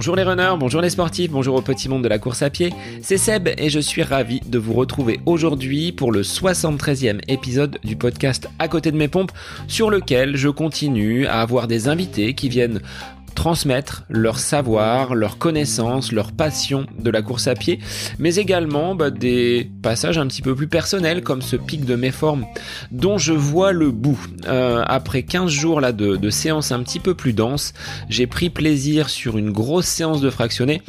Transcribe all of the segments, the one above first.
Bonjour les runners, bonjour les sportifs, bonjour au petit monde de la course à pied. C'est Seb et je suis ravi de vous retrouver aujourd'hui pour le 73e épisode du podcast À côté de mes pompes sur lequel je continue à avoir des invités qui viennent transmettre leur savoir, leur connaissance, leur passion de la course à pied, mais également bah, des passages un petit peu plus personnels comme ce pic de méforme dont je vois le bout. Euh, après 15 jours là de, de séances un petit peu plus denses, j'ai pris plaisir sur une grosse séance de fractionné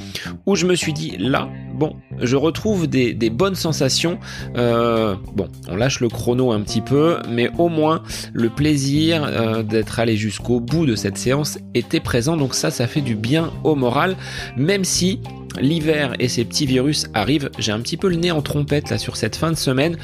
où je me suis dit là, bon, je retrouve des, bonnes sensations. Euh, bon, on lâche le chrono un petit peu, mais au moins le plaisir euh, d'être allé jusqu'au bout de cette séance était présent. Donc ça, ça fait du bien au moral, même si l'hiver et ces petits virus arrivent. J'ai un petit peu le nez en trompette là sur cette fin de semaine.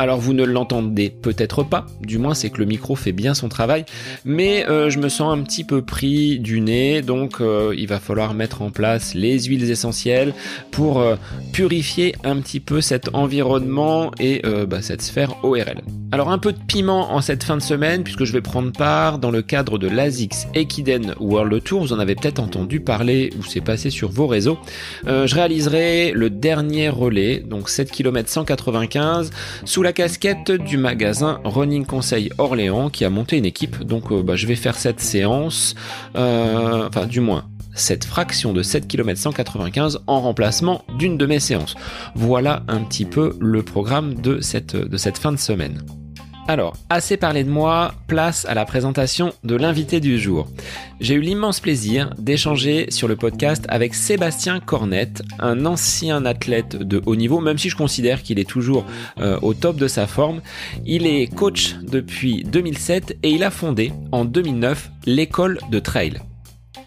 Alors vous ne l'entendez peut-être pas, du moins c'est que le micro fait bien son travail, mais euh, je me sens un petit peu pris du nez, donc euh, il va falloir mettre en place les huiles essentielles pour euh, purifier un petit peu cet environnement et bah, cette sphère ORL. Alors un peu de piment en cette fin de semaine puisque je vais prendre part dans le cadre de l'ASICS Ekiden World Tour, vous en avez peut-être entendu parler ou c'est passé sur vos réseaux. Je réaliserai le dernier relais, donc 7 km 195, sous la casquette du magasin Running Conseil Orléans qui a monté une équipe. Donc euh, bah, je vais faire cette séance, euh, enfin du moins cette fraction de 7 km 195 en remplacement d'une de mes séances. Voilà un petit peu le programme de cette, de cette fin de semaine. Alors, assez parlé de moi, place à la présentation de l'invité du jour. J'ai eu l'immense plaisir d'échanger sur le podcast avec Sébastien Cornette, un ancien athlète de haut niveau, même si je considère qu'il est toujours euh, au top de sa forme. Il est coach depuis 2007 et il a fondé en 2009 l'école de trail.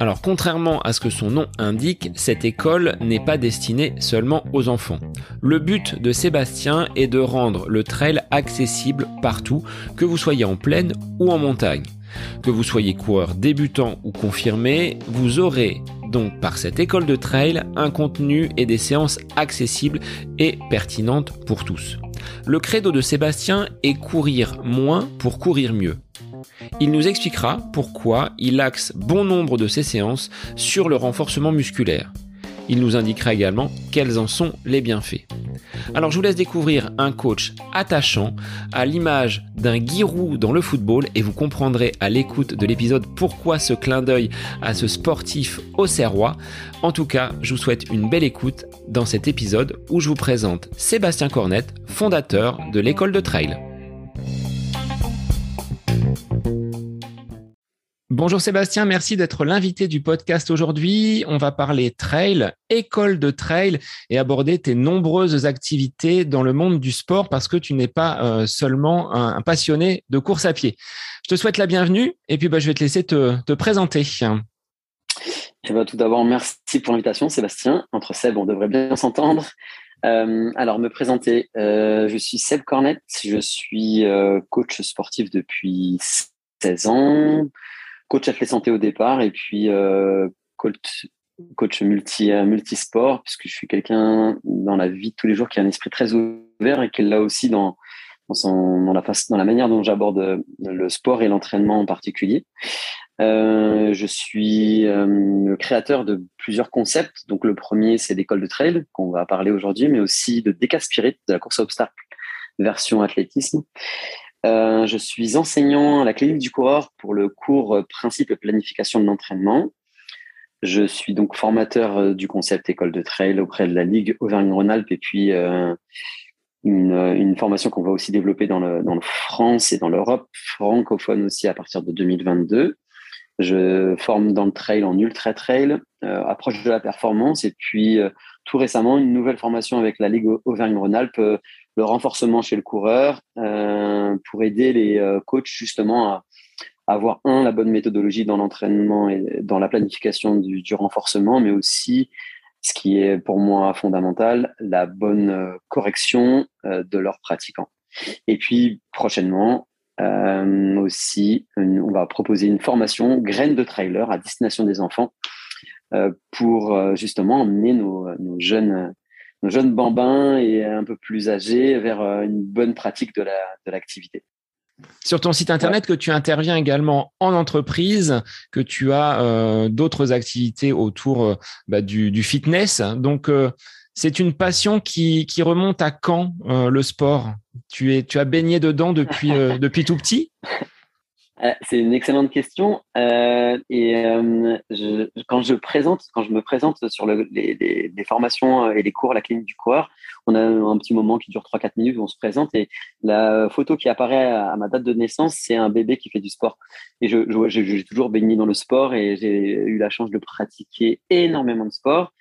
Alors contrairement à ce que son nom indique, cette école n'est pas destinée seulement aux enfants. Le but de Sébastien est de rendre le trail accessible partout, que vous soyez en plaine ou en montagne. Que vous soyez coureur débutant ou confirmé, vous aurez donc par cette école de trail un contenu et des séances accessibles et pertinentes pour tous. Le credo de Sébastien est courir moins pour courir mieux. Il nous expliquera pourquoi il axe bon nombre de ses séances sur le renforcement musculaire. Il nous indiquera également quels en sont les bienfaits. Alors je vous laisse découvrir un coach attachant à l'image d'un Giroud dans le football et vous comprendrez à l'écoute de l'épisode pourquoi ce clin d'œil à ce sportif au serrois. En tout cas, je vous souhaite une belle écoute dans cet épisode où je vous présente Sébastien Cornette, fondateur de l'école de trail. Bonjour Sébastien, merci d'être l'invité du podcast aujourd'hui. On va parler trail, école de trail et aborder tes nombreuses activités dans le monde du sport parce que tu n'es pas euh, seulement un, passionné de course à pied. Je te souhaite la bienvenue et puis bah, je vais te laisser te, présenter. Eh ben, tout d'abord, merci pour l'invitation Sébastien. Entre Seb, on devrait bien s'entendre. Euh, alors, me présenter, euh, je suis Seb Cornette, je suis coach sportif depuis 16 ans coach athlète santé au départ et puis euh, coach, multi, euh, multisport, puisque je suis quelqu'un dans la vie de tous les jours qui a un esprit très ouvert et qui l'a aussi dans, son, dans, la manière dont j'aborde le sport et l'entraînement en particulier. Euh, je suis euh, le créateur de plusieurs concepts. Donc le premier, c'est l'école de trail qu'on va parler aujourd'hui, mais aussi de Décaspirit, de la course à obstacles version athlétisme. Euh, je suis enseignant à la clinique du coureur pour le cours euh, principe et planification de l'entraînement. Je suis donc formateur euh, du concept école de trail auprès de la Ligue Auvergne-Rhône-Alpes et puis une, formation qu'on va aussi développer dans le, dans le France et dans l'Europe francophone aussi à partir de 2022. Je forme dans le trail en ultra trail, approche de la performance et puis tout récemment une nouvelle formation avec la Ligue Auvergne-Rhône-Alpes le renforcement chez le coureur euh, pour aider les euh, coachs justement à, avoir un la bonne méthodologie dans l'entraînement et dans la planification du, du, renforcement, mais aussi ce qui est pour moi fondamental, la bonne euh, correction de leurs pratiquants. Et puis prochainement aussi, on va proposer une formation graines de trailer à destination des enfants pour justement emmener nos, nos jeunes nos jeunes bambins et un peu plus âgés vers euh, une bonne pratique de l'activité. sur ton site internet que tu interviens également en entreprise, que tu as euh, d'autres activités autour euh, bah, du, fitness. Donc, euh, c'est une passion qui, remonte à quand le sport? Tu, es, tu as baigné dedans depuis, depuis tout petit? c'est une excellente question. Euh, et euh, quand je présente, quand je me présente sur les, formations et les cours à la clinique du coureur, on a un petit moment qui dure 3-4 minutes où on se présente et la photo qui apparaît à, ma date de naissance, c'est un bébé qui fait du sport. Et je, j'ai toujours baigné dans le sport et j'ai eu la chance de pratiquer énormément de sport.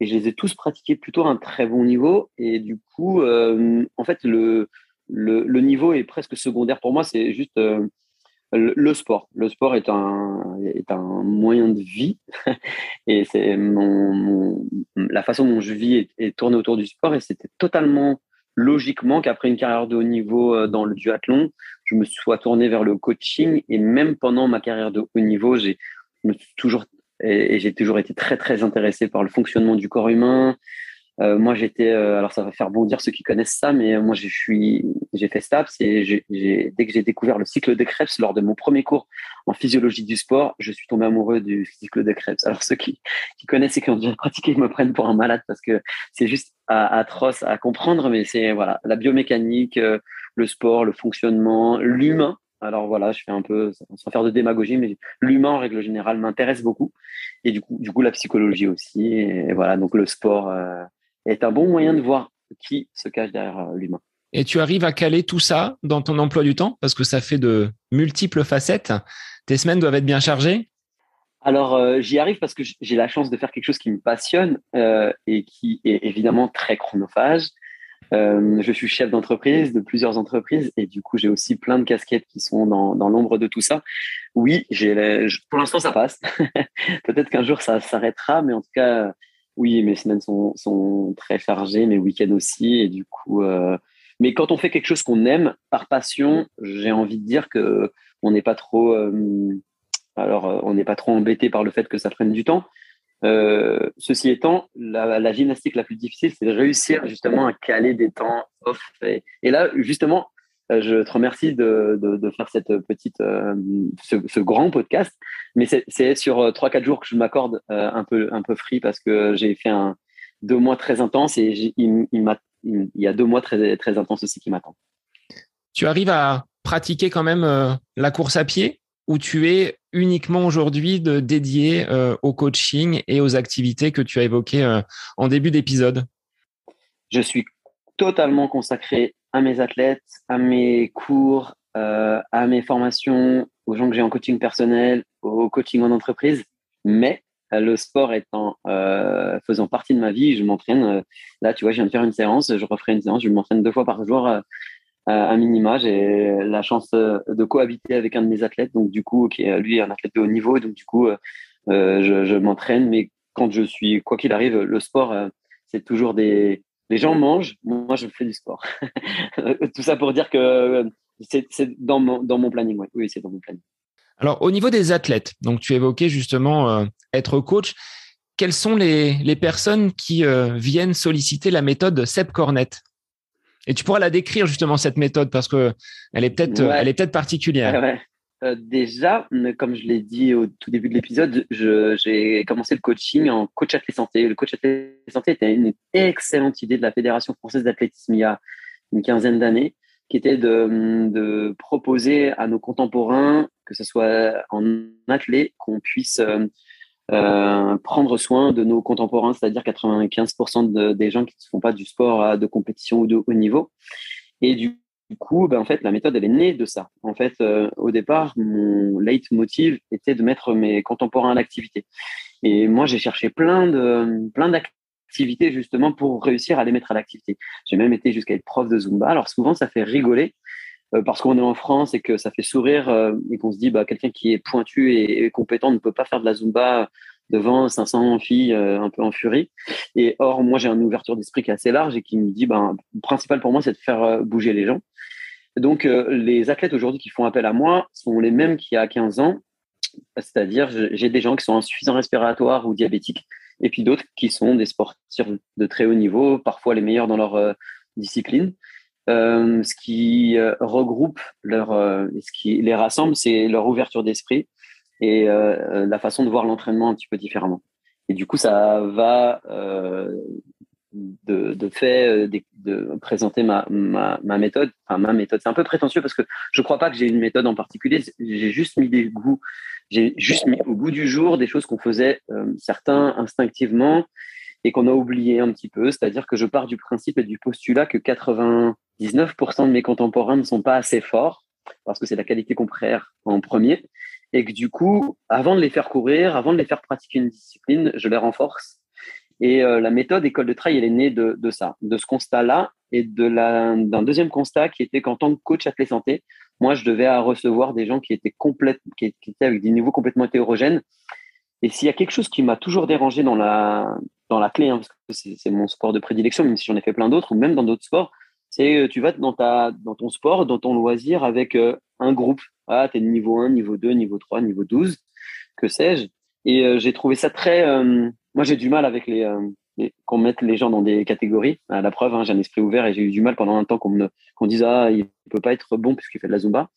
Et je les ai tous pratiqués plutôt à un très bon niveau. Et du coup, en fait, le, le, le, niveau est presque secondaire pour moi. C'est juste le, sport. Le sport est un, est un moyen de vie. Et c'est mon, la façon dont je vis est, tournée autour du sport. Et c'était totalement logiquement qu'après une carrière de haut niveau euh, dans le duathlon, je me sois tourné vers le coaching. Et même pendant ma carrière de haut niveau, j'ai toujours et j'ai toujours été très très intéressé par le fonctionnement du corps humain, moi, j'étais, euh, alors ça va faire bondir ceux qui connaissent ça, mais euh, moi, je suis, j'ai fait STAPS et j'ai, dès que j'ai découvert le cycle de Krebs lors de mon premier cours en physiologie du sport, je suis tombé amoureux du cycle de Krebs. Alors ceux qui, qui connaissent et qui ont déjà pratiqué me prennent pour un malade parce que c'est juste atroce à comprendre, mais c'est voilà la biomécanique, le sport, le fonctionnement, l'humain. Alors voilà, je fais un peu, sans faire de démagogie, mais l'humain en règle générale m'intéresse beaucoup. Et du coup, du coup, la psychologie aussi. Et voilà, donc le sport, est un bon moyen de voir qui se cache derrière euh, l'humain. Et tu arrives à caler tout ça dans ton emploi du temps? Parce que ça fait de multiples facettes. Tes semaines doivent être bien chargées? Alors, euh, j'y arrive parce que j'ai la chance de faire quelque chose qui me passionne euh, et qui est évidemment très chronophage. je suis chef d'entreprise de plusieurs entreprises et du coup, j'ai aussi plein de casquettes qui sont dans, dans l'ombre de tout ça. Oui, pour l'instant, ça passe. Peut-être qu'un jour, ça s'arrêtera, mais en tout cas, oui, mes semaines sont, sont très chargées, mes week-ends aussi. Et du coup, euh, mais quand on fait quelque chose qu'on aime par passion, j'ai envie de dire que on n'est pas trop, euh, alors euh, on n'est pas trop embêté par le fait que ça prenne du temps. ceci étant, la, gymnastique la plus difficile, c'est de réussir justement à caler des temps off. et là, justement, je te remercie de, de, faire cette petite, euh, ce, grand podcast. Mais c'est sur euh, trois quatre jours que je m'accorde un peu, un peu free parce que j'ai fait un deux mois très intense et il, il, y a deux mois très, très intenses aussi qui m'attendent. Tu arrives à pratiquer quand même la course à pied ou tu es uniquement aujourd'hui dédié au coaching et aux activités que tu as évoquées en début d'épisode? Je suis totalement consacré à mes athlètes, à mes cours, euh, à mes formations, aux gens que j'ai en coaching personnel, au coaching en entreprise. Mais euh, le sport étant euh, faisant partie de ma vie, je m'entraîne. là, tu vois, je viens de faire une séance, je referai une séance, je m'entraîne deux fois par jour à minima. J'ai la chance de cohabiter avec un de mes athlètes, donc du coup, qui est lui un athlète de haut niveau, donc du coup, je, je m'entraîne. Mais quand je suis, quoi qu'il arrive, le sport, c'est toujours des les gens mangent, moi je fais du sport. Tout ça pour dire que euh, c'est dans mon, dans mon planning. Oui, c'est dans mon planning. Alors, au niveau des athlètes, donc tu évoquais justement euh, être coach. Quelles sont les, les personnes qui euh, viennent solliciter la méthode Seb Cornet Et tu pourras la décrire justement cette méthode parce que elle est peut-être elle est peut-être particulière. Euh, déjà, comme je l'ai dit au tout début de l'épisode, j'ai commencé le coaching en coach athlète santé. Le coach athlète santé était une excellente idée de la Fédération française d'athlétisme il y a une quinzaine d'années, qui était de, de, proposer à nos contemporains, que ce soit en athlète, qu'on puisse euh, euh, prendre soin de nos contemporains, c'est-à-dire 95% des gens qui ne font pas du sport de compétition ou de haut niveau. Et du coup, ben, en fait, la méthode, elle est née de ça. En fait, euh, au départ, mon leitmotiv était de mettre mes contemporains à l'activité. Et moi, j'ai cherché plein d'activités justement pour réussir à les mettre à l'activité. J'ai même été jusqu'à être prof de Zumba. Alors souvent, ça fait rigoler euh, parce qu'on est en France et que ça fait sourire euh, et qu'on se dit, bah, quelqu'un qui est pointu et, compétent ne peut pas faire de la Zumba devant 500 filles un peu en furie. Et or, moi, j'ai une ouverture d'esprit qui est assez large et qui me dit, ben, le principal pour moi, c'est de faire bouger les gens. Donc, euh, les athlètes aujourd'hui qui font appel à moi sont les mêmes qu'il y a 15 ans. C'est-à-dire, j'ai des gens qui sont insuffisants respiratoires ou diabétiques, et puis d'autres qui sont des sportifs de très haut niveau, parfois les meilleurs dans leur euh, discipline. ce qui regroupe leur, ce qui les rassemble, c'est leur ouverture d'esprit et la façon de voir l'entraînement un petit peu différemment. Et du coup, ça va de, de fait de, présenter ma, ma, méthode. Enfin, ma méthode, c'est un peu prétentieux parce que je ne crois pas que j'ai une méthode en particulier. J'ai juste mis des goûts, j'ai juste mis au goût du jour des choses qu'on faisait certains instinctivement et qu'on a oublié un petit peu. C'est-à-dire que je pars du principe et du postulat que 99% de mes contemporains ne sont pas assez forts parce que c'est la qualité qu'on en premier. Et que du coup, avant de les faire courir, avant de les faire pratiquer une discipline, je les renforce. Et euh, la méthode école de trail, elle est née de, ça, de ce constat-là et d'un deuxième constat qui était qu'en tant que coach athlète santé, moi, je devais recevoir des gens qui étaient complètes, qui, qui étaient avec des niveaux complètement hétérogènes. Et s'il y a quelque chose qui m'a toujours dérangé dans la, dans la clé, hein, parce que c'est mon sport de prédilection, même si j'en ai fait plein d'autres, ou même dans d'autres sports, c'est euh, tu vas dans, ta, dans ton sport, dans ton loisir avec euh, un groupe. Ah, tu es niveau 1, niveau 2, niveau 3, niveau 12, que sais-je. Et euh, j'ai trouvé ça très. moi, j'ai du mal avec les, qu'on mette les gens dans des catégories. À la preuve, hein, j'ai un esprit ouvert et j'ai eu du mal pendant un temps qu'on me qu'on dise ah il peut pas être bon puisqu'il fait de la zumba.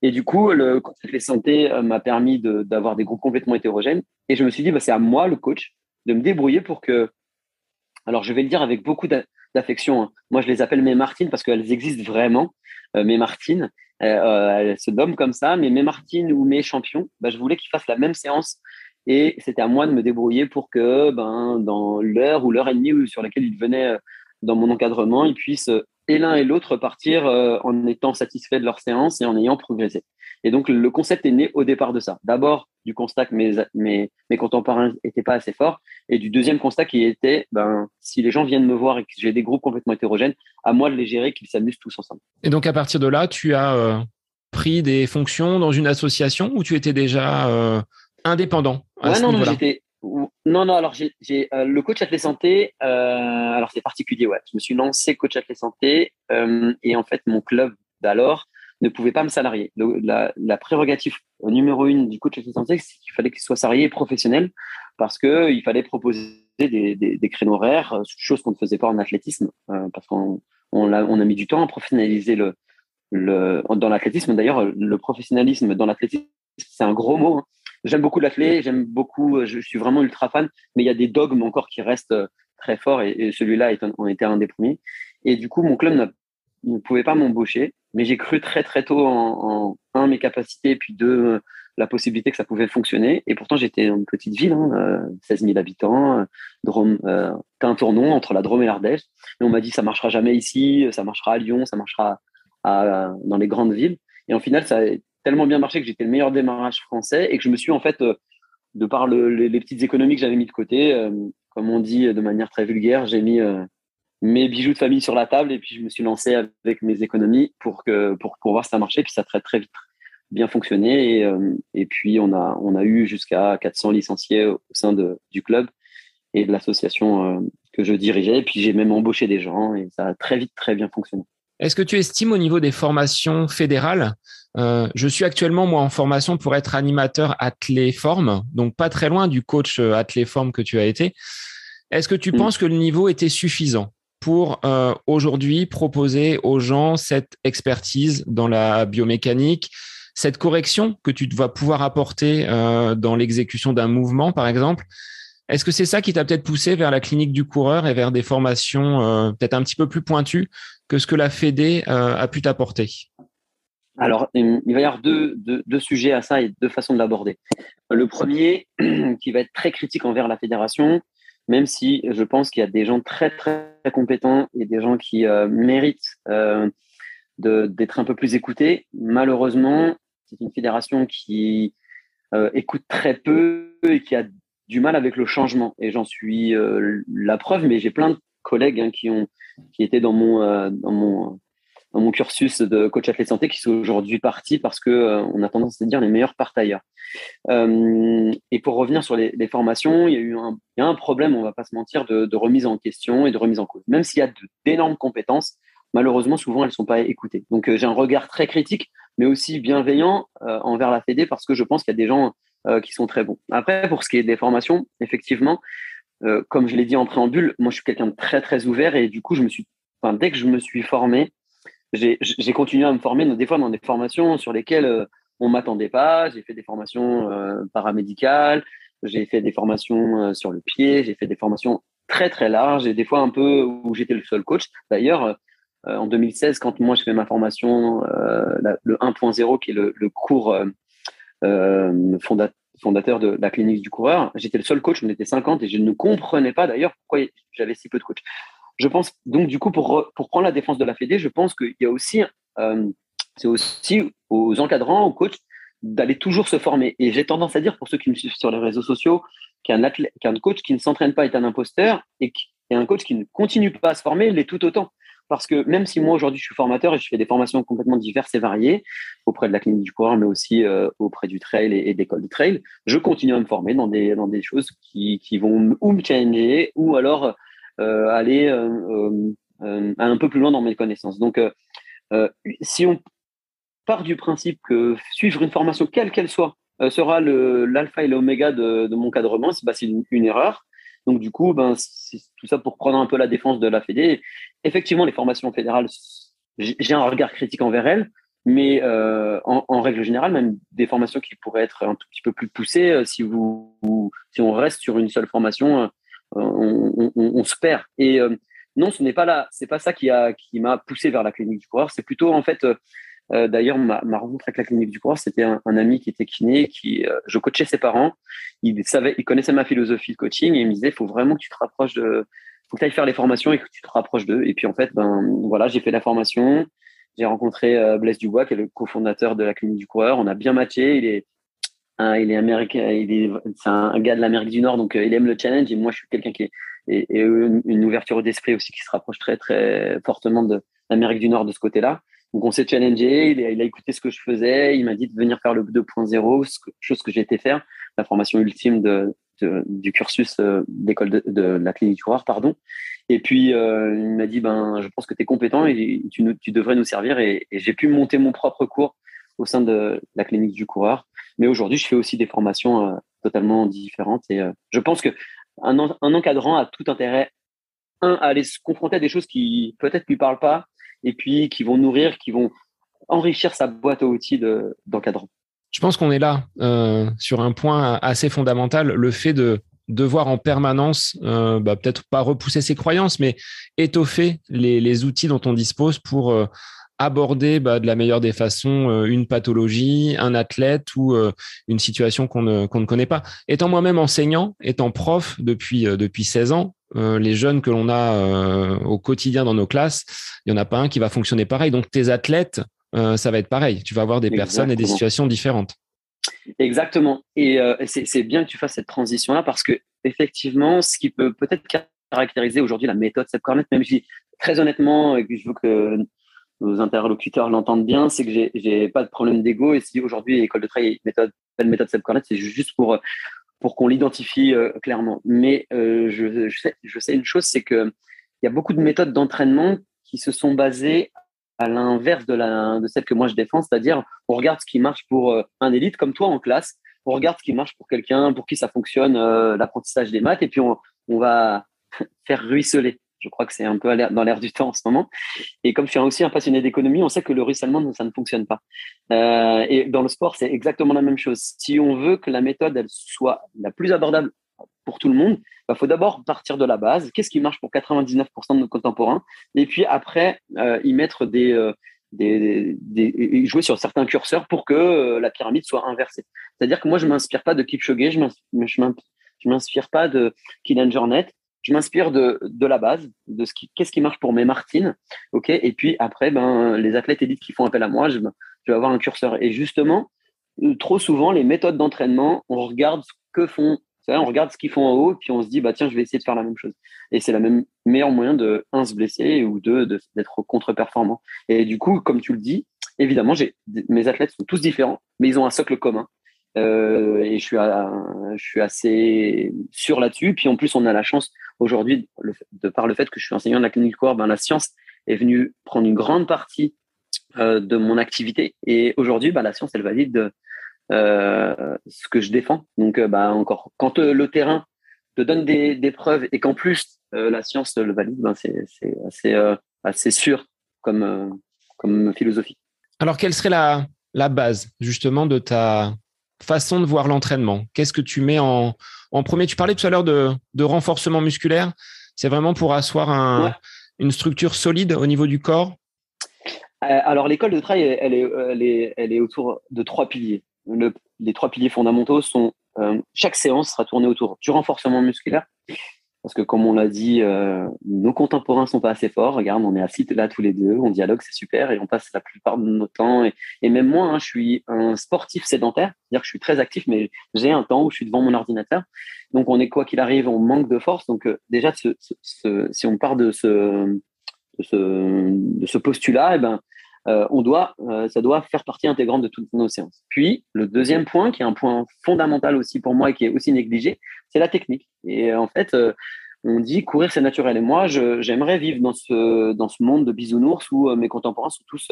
Et du coup, le concept de santé m'a permis d'avoir des groupes complètement hétérogènes. Et je me suis dit bah, c'est à moi le coach de me débrouiller pour que. Alors je vais le dire avec beaucoup d'affection. Hein. Moi, je les appelle mes Martines parce qu'elles existent vraiment. Euh, mes Martines, euh, euh, elles se nomment comme ça. Mais mes Martines ou mes champions, bah, je voulais qu'ils fassent la même séance. Et c'était à moi de me débrouiller pour que, ben, dans l'heure ou l'heure et demie sur laquelle ils venaient dans mon encadrement, ils puissent et l'un et l'autre partir en étant satisfaits de leur séance et en ayant progressé. Et donc, le concept est né au départ de ça. D'abord, du constat que mes, mes, mes contemporains n'étaient pas assez forts, et du deuxième constat qui était, ben, si les gens viennent me voir et que j'ai des groupes complètement hétérogènes, à moi de les gérer, qu'ils s'amusent tous ensemble. Et donc, à partir de là, tu as euh, pris des fonctions dans une association ou tu étais déjà euh, indépendant ouais, non, non, j'étais. Non, non, alors euh, le coach athlète santé. alors c'est particulier, ouais. Je me suis lancé coach athlète santé et en fait mon club d'alors ne pouvait pas me salarier. la, prérogative numéro une du coach de santé, c'est qu'il fallait qu'il soit salarié et professionnel parce qu'il fallait proposer des, créneaux horaires, euh, chose qu'on ne faisait pas en athlétisme, euh, parce qu'on on a, mis du temps à professionnaliser le, le dans l'athlétisme. D'ailleurs, le professionnalisme dans l'athlétisme, c'est un gros mot. Hein. J'aime beaucoup l'athlète, j'aime beaucoup, je suis vraiment ultra fan, mais il y a des dogmes encore qui restent euh, très forts et, celui-là en était un des premiers. Et du coup, mon club ne pouvait pas m'embaucher mais j'ai cru très très tôt en, un mes capacités puis deux la possibilité que ça pouvait fonctionner. Et pourtant j'étais dans une petite ville, hein, 16 euh, 000 habitants, euh, Drôme, euh, un tournon entre la Drôme et l'Ardèche. Et on m'a dit ça marchera jamais ici, ça marchera à Lyon, ça marchera dans les grandes villes. Et en final ça a tellement bien marché que j'étais le meilleur démarrage français et que je me suis en fait euh, de par le, les, petites économies que j'avais mis de côté, comme on dit de manière très vulgaire, j'ai mis mes bijoux de famille sur la table et puis je me suis lancé avec mes économies pour que pour, pour voir si ça marchait puis ça a très très vite bien fonctionné et, euh, et puis on a on a eu jusqu'à 400 licenciés au sein de, du club et de l'association euh, que je dirigeais et puis j'ai même embauché des gens et ça a très vite très bien fonctionné. Est-ce que tu estimes au niveau des formations fédérales euh, je suis actuellement moi en formation pour être animateur athlé-forme, donc pas très loin du coach athlé-forme que tu as été. Est-ce que tu mm. penses que le niveau était suffisant pour euh, aujourd'hui proposer aux gens cette expertise dans la biomécanique, cette correction que tu vas pouvoir apporter euh, dans l'exécution d'un mouvement, par exemple? Est-ce que c'est ça qui t'a peut-être poussé vers la clinique du coureur et vers des formations euh, peut-être un petit peu plus pointues que ce que la Fédé a pu t'apporter? Alors, il va y avoir deux, deux, sujets à ça et deux façons de l'aborder. Le premier, qui va être très critique envers la fédération, même si je pense qu'il y a des gens très, très, compétents et des gens qui euh, méritent euh, d'être un peu plus écoutés. Malheureusement, c'est une fédération qui euh, écoute très peu et qui a du mal avec le changement. Et j'en suis la preuve, mais j'ai plein de collègues hein, qui, ont, qui étaient dans mon, dans mon dans mon cursus de coach athlète santé qui sont aujourd'hui partis parce que euh, on a tendance à dire les meilleurs partent ailleurs. Euh, et pour revenir sur les, formations, il y a eu un, il y a un problème, on va pas se mentir, de, remise en question et de remise en cause. Même s'il y a d'énormes compétences, malheureusement souvent elles sont pas écoutées. Donc euh, j'ai un regard très critique, mais aussi bienveillant envers la Fédé parce que je pense qu'il y a des gens qui sont très bons. Après, pour ce qui est des formations, effectivement, comme je l'ai dit en préambule, moi je suis quelqu'un de très très ouvert et du coup je me suis, dès que je me suis formé, j'ai continué à me former des fois dans des formations sur lesquelles on m'attendait pas. J'ai fait des formations paramédicales, j'ai fait des formations sur le pied, j'ai fait des formations très très larges et des fois un peu où j'étais le seul coach. D'ailleurs, en 2016, quand moi je fais ma formation, le 1.0 qui est le, le cours fondateur fondateur de la clinique du coureur. J'étais le seul coach, on était 50 et je ne comprenais pas d'ailleurs pourquoi j'avais si peu de coachs. Je pense donc du coup pour, pour prendre la défense de la Fédé, je pense qu'il y a aussi euh, c'est aussi aux encadrants, aux coachs d'aller toujours se former. Et j'ai tendance à dire pour ceux qui me suivent sur les réseaux sociaux qu'un qu'un coach qui ne s'entraîne pas est un imposteur et, un coach qui ne continue pas à se former l'est tout autant. Parce que même si moi aujourd'hui je suis formateur et je fais des formations complètement diverses et variées auprès de la clinique du coureur, mais aussi euh, auprès du trail et, et d'école de trail, je continue à me former dans des, dans des choses qui, qui vont ou me challenger ou alors aller euh, un peu plus loin dans mes connaissances. Donc, si on part du principe que suivre une formation, quelle qu'elle soit, sera l'alpha et l'oméga de, de, mon cadrement, bah, c'est une, erreur. Donc, du coup, ben, c'est tout ça pour prendre un peu la défense de la Fédé. Effectivement, les formations fédérales, j'ai un regard critique envers elles, mais euh, en, règle générale, même des formations qui pourraient être un tout petit peu plus poussées, euh, si, vous, si on reste sur une seule formation, euh, on, se perd. Et non, ce n'est pas là, c'est pas ça qui a qui m'a poussé vers la clinique du coureur. C'est plutôt en fait euh, d'ailleurs, ma, rencontre avec la clinique du coureur, c'était un, ami qui était kiné, qui euh, je coachais ses parents. Il savait, il connaissait ma philosophie de coaching et il me disait, il faut vraiment que tu te rapproches de, faut que tu ailles faire les formations et que tu te rapproches d'eux. Et puis en fait, ben voilà, j'ai fait la formation. J'ai rencontré euh, Blaise Dubois, qui est le cofondateur de la clinique du coureur. On a bien matché. Il est, il est américain, c'est un, gars de l'Amérique du Nord, donc il aime le challenge. Et moi, je suis quelqu'un qui est, une, ouverture d'esprit aussi qui se rapproche très très fortement de l'Amérique du Nord de ce côté-là. Donc on s'est challengé, il a, écouté ce que je faisais, il m'a dit de venir faire le 2.0, chose que j'ai été faire, la formation ultime du cursus euh, d'école de, la clinique du coureur, pardon. Et puis euh, il m'a dit ben je pense que tu es compétent et tu, devrais nous servir et j'ai pu monter mon propre cours au sein de la clinique du coureur. Mais aujourd'hui, je fais aussi des formations euh, totalement différentes et je pense que un, un encadrant a tout intérêt un à aller se confronter à des choses qui peut-être lui parlent pas et puis qui vont nourrir, qui vont enrichir sa boîte à outils d'encadrant. Je pense qu'on est là euh, sur un point assez fondamental, le fait de devoir en permanence, euh, bah, peut-être pas repousser ses croyances, mais étoffer les, outils dont on dispose pour euh, aborder bah, de la meilleure des façons euh, une pathologie, un athlète ou euh, une situation qu'on ne, qu'on ne connaît pas. Étant moi-même enseignant, étant prof depuis, depuis 16 ans, euh, les jeunes que l'on a euh, au quotidien dans nos classes, il n'y en a pas un qui va fonctionner pareil. Donc tes athlètes, euh, ça va être pareil. Tu vas avoir des personnes et des situations différentes. Exactement. Et c'est bien que tu fasses cette transition-là parce que effectivement, ce qui peut peut-être caractériser aujourd'hui la méthode Seb même si très honnêtement, je veux que nos interlocuteurs l'entendent bien, c'est que j'ai pas de problème d'ego. Et si aujourd'hui l'école de travail méthode, méthode Seb c'est juste pour pour qu'on l'identifie euh, clairement. Mais euh, je, sais, une chose, c'est qu'il y a beaucoup de méthodes d'entraînement qui se sont basées à l'inverse de, la, de celle que moi je défends, c'est-à-dire on regarde ce qui marche pour euh, un élite comme toi en classe, on regarde ce qui marche pour quelqu'un pour qui ça fonctionne, l'apprentissage des maths, et puis on va faire ruisseler. Je crois que c'est un peu dans l'air du temps en ce moment. Et comme je suis aussi un passionné d'économie, on sait que le ruissellement, ça ne fonctionne pas. Euh, et dans le sport, c'est exactement la même chose. Si on veut que la méthode elle soit la plus abordable pour tout le monde, il bah, faut d'abord partir de la base. Qu'est-ce qui marche pour 99% de nos contemporains? Et puis après, euh, y mettre des, euh, des, jouer sur certains curseurs pour que euh, la pyramide soit inversée. C'est-à-dire que moi, je m'inspire pas de Kipchoge, je m'inspire pas de Kylian Jornet, je m'inspire de, la base, de ce qui, marche pour mes Martines. Et puis après, ben les athlètes élites qui font appel à moi, je, vais avoir un curseur. Et justement, trop souvent, les méthodes d'entraînement, on regarde ce que font, on regarde ce qu'ils font en haut, puis on se dit bah tiens, je vais essayer de faire la même chose. Et c'est la même meilleur moyen de un se blesser ou deux d'être contre-performant. Et du coup, comme tu le dis, évidemment, mes athlètes sont tous différents, mais ils ont un socle commun. Euh, et je suis, je suis assez sûr là-dessus. Puis en plus, on a la chance aujourd'hui, de par le fait que je suis enseignant de la clinique corps, ben, la science est venue prendre une grande partie euh, de mon activité. Et aujourd'hui, ben, la science, elle valide euh, ce que je défends. Donc, ben, encore, quand le terrain te donne des, des preuves et qu'en plus la science le valide, ben, c'est assez, assez sûr comme comme philosophie. Alors, quelle serait la, la base justement de ta façon de voir l'entraînement Qu'est-ce que tu mets en, en, premier? Tu parlais tout à l'heure de, de renforcement musculaire. C'est vraiment pour asseoir un, une structure solide au niveau du corps? Euh, Alors, l'école de trail, elle est, elle, est, elle est autour de trois piliers. Le, les trois piliers fondamentaux sont euh, chaque séance sera tournée autour du renforcement musculaire, parce que comme on l'a dit, euh, nos contemporains sont pas assez forts. Regarde, on est assis là tous les deux, on dialogue, c'est super, et on passe la plupart de nos temps. Et, même moi, hein, je suis un sportif sédentaire, c'est-à-dire que je suis très actif, mais j'ai un temps où je suis devant mon ordinateur. Donc on est quoi qu'il arrive, on manque de force. Donc euh, déjà, si on part de ce, de ce, de ce postulat, eh ben, euh, on doit, euh, ça doit faire partie intégrante de toutes nos séances. Puis, le deuxième point, qui est un point fondamental aussi pour moi et qui est aussi négligé, c'est la technique. Et en fait, euh, on dit courir c'est naturel. Et moi, j'aimerais vivre dans ce dans ce monde de bisounours où mes contemporains sont tous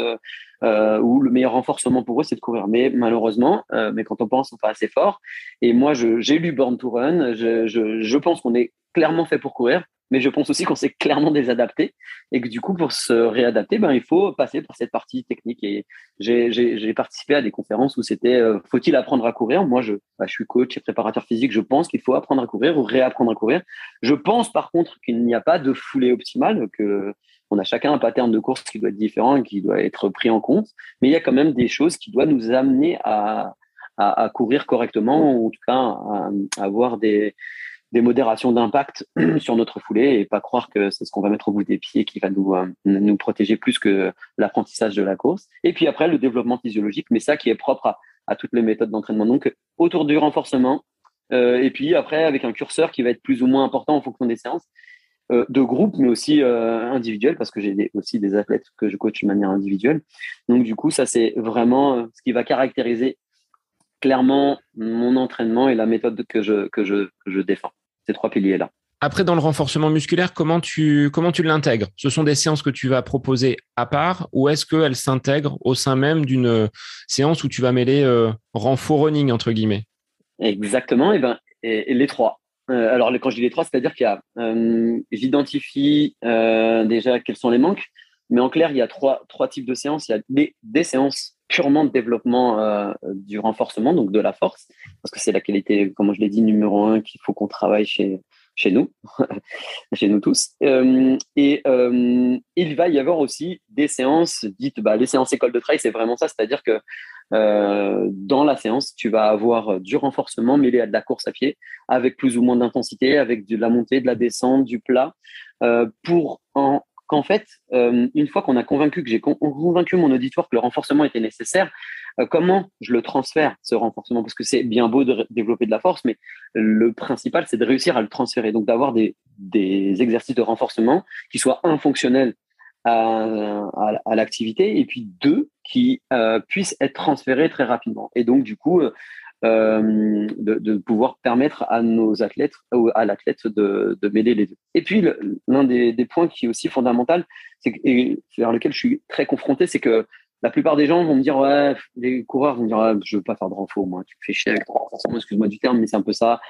où le meilleur renforcement pour eux c'est de courir. Mais malheureusement, mes contemporains sont pas assez forts. Et moi, j'ai lu Born to Run. Je, je pense qu'on est clairement fait pour courir mais je pense aussi qu'on s'est clairement désadapté et que du coup, pour se réadapter, ben, il faut passer par cette partie technique. Et j'ai participé à des conférences où c'était euh, faut-il apprendre à courir? Moi, je, bah, je suis coach et préparateur physique. Je pense qu'il faut apprendre à courir ou réapprendre à courir. Je pense par contre qu'il n'y a pas de foulée optimale, que on a chacun un pattern de course qui doit être différent et qui doit être pris en compte. Mais il y a quand même des choses qui doivent nous amener à, à, courir correctement ou en tout cas à avoir des des modérations d'impact sur notre foulée et pas croire que c'est ce qu'on va mettre au bout des pieds qui va nous, euh, nous protéger plus que l'apprentissage de la course. Et puis après, le développement physiologique, mais ça qui est propre à, toutes les méthodes d'entraînement. Donc, autour du renforcement, euh, et puis après, avec un curseur qui va être plus ou moins important en fonction des séances, euh, de groupe, mais aussi individuel, parce que j'ai aussi des athlètes que je coach de manière individuelle. Donc, du coup, ça, c'est vraiment ce qui va caractériser clairement mon entraînement et la méthode que je, que je défends ces trois piliers-là. Après, dans le renforcement musculaire, comment tu, comment tu l'intègres? Ce sont des séances que tu vas proposer à part ou est-ce qu'elles s'intègrent au sein même d'une euh, séance où tu vas mêler euh, renfort running, entre guillemets? Exactement, et ben, et, les trois. Euh, alors, quand je dis les trois, c'est-à-dire qu'il y a, euh, j'identifie déjà quels sont les manques, mais en clair, il y a trois, trois types de séances. Il y a des, des séances purement de développement euh, du renforcement, donc de la force, parce que c'est la qualité, comme je l'ai dit, numéro un qu'il faut qu'on travaille chez, chez nous, chez nous tous. Euh, et euh, il va y avoir aussi des séances dites, bah, les séances école de trail, c'est vraiment ça, c'est-à-dire que dans la séance, tu vas avoir du renforcement mêlé à de la course à pied, avec plus ou moins d'intensité, avec de la montée, de la descente, du plat, pour en qu'en fait, euh, une fois qu'on a convaincu que j'ai convaincu mon auditoire que le renforcement était nécessaire, euh, comment je le transfère, ce renforcement? Parce que c'est bien beau de développer de la force, mais le principal, c'est de réussir à le transférer. Donc, d'avoir des, exercices de renforcement qui soient, un, fonctionnels à, à, l'activité, et puis deux, qui euh, puissent être transférés très rapidement. Et donc, du coup, euh, de, pouvoir permettre à nos athlètes ou à l'athlète de, de mêler les deux. Et puis l'un des, points qui est aussi fondamental, c'est vers lequel je suis très confronté, c'est que la plupart des gens vont me dire ouais, les coureurs vont me dire ouais, je veux pas faire de renfort, moi, tu me fais chier avec excuse-moi du terme, mais c'est un peu ça.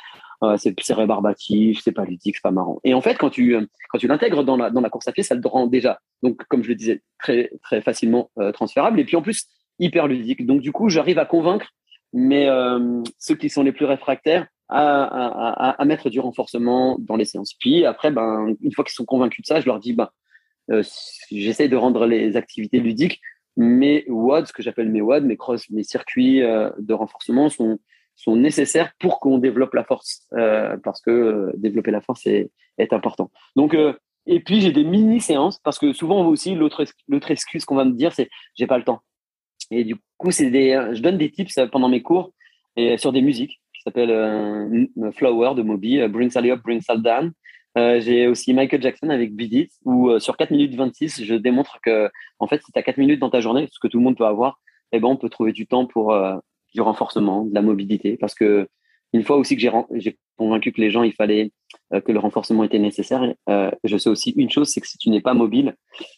Euh, c'est rébarbatif, c'est pas ludique, c'est pas marrant. Et en fait, quand tu quand tu l'intègres dans la dans la course à pied, ça le rend déjà. Donc, comme je le disais, très très facilement euh, transférable. Et puis en plus hyper ludique. Donc du coup, j'arrive à convaincre mais euh, ceux qui sont les plus réfractaires à, mettre du renforcement dans les séances. Puis après, ben, une fois qu'ils sont convaincus de ça, je leur dis, ben, euh, j'essaie de rendre les activités ludiques, mes WOD, ce que j'appelle mes WOD, mes cross, mes circuits euh, de renforcement sont, sont nécessaires pour qu'on développe la force, euh, parce que développer la force est, est important. Donc, et puis j'ai des mini séances, parce que souvent aussi l'autre l'autre excuse qu'on va me dire, c'est j'ai pas le temps. Et du coup, c'est des, je donne des tips pendant mes cours et sur des musiques qui s'appellent euh, Flower de Moby, euh, Bring Sally Up, Bring Sally Down. Euh, j'ai aussi Michael Jackson avec Beat It, où sur 4 minutes 26, je démontre que, en fait, si tu as 4 minutes dans ta journée, ce que tout le monde peut avoir, eh ben, on peut trouver du temps pour du renforcement, de la mobilité, parce que une fois aussi que j'ai convaincu que les gens, il fallait euh, que le renforcement était nécessaire, euh, je sais aussi une chose, c'est que si tu n'es pas mobile,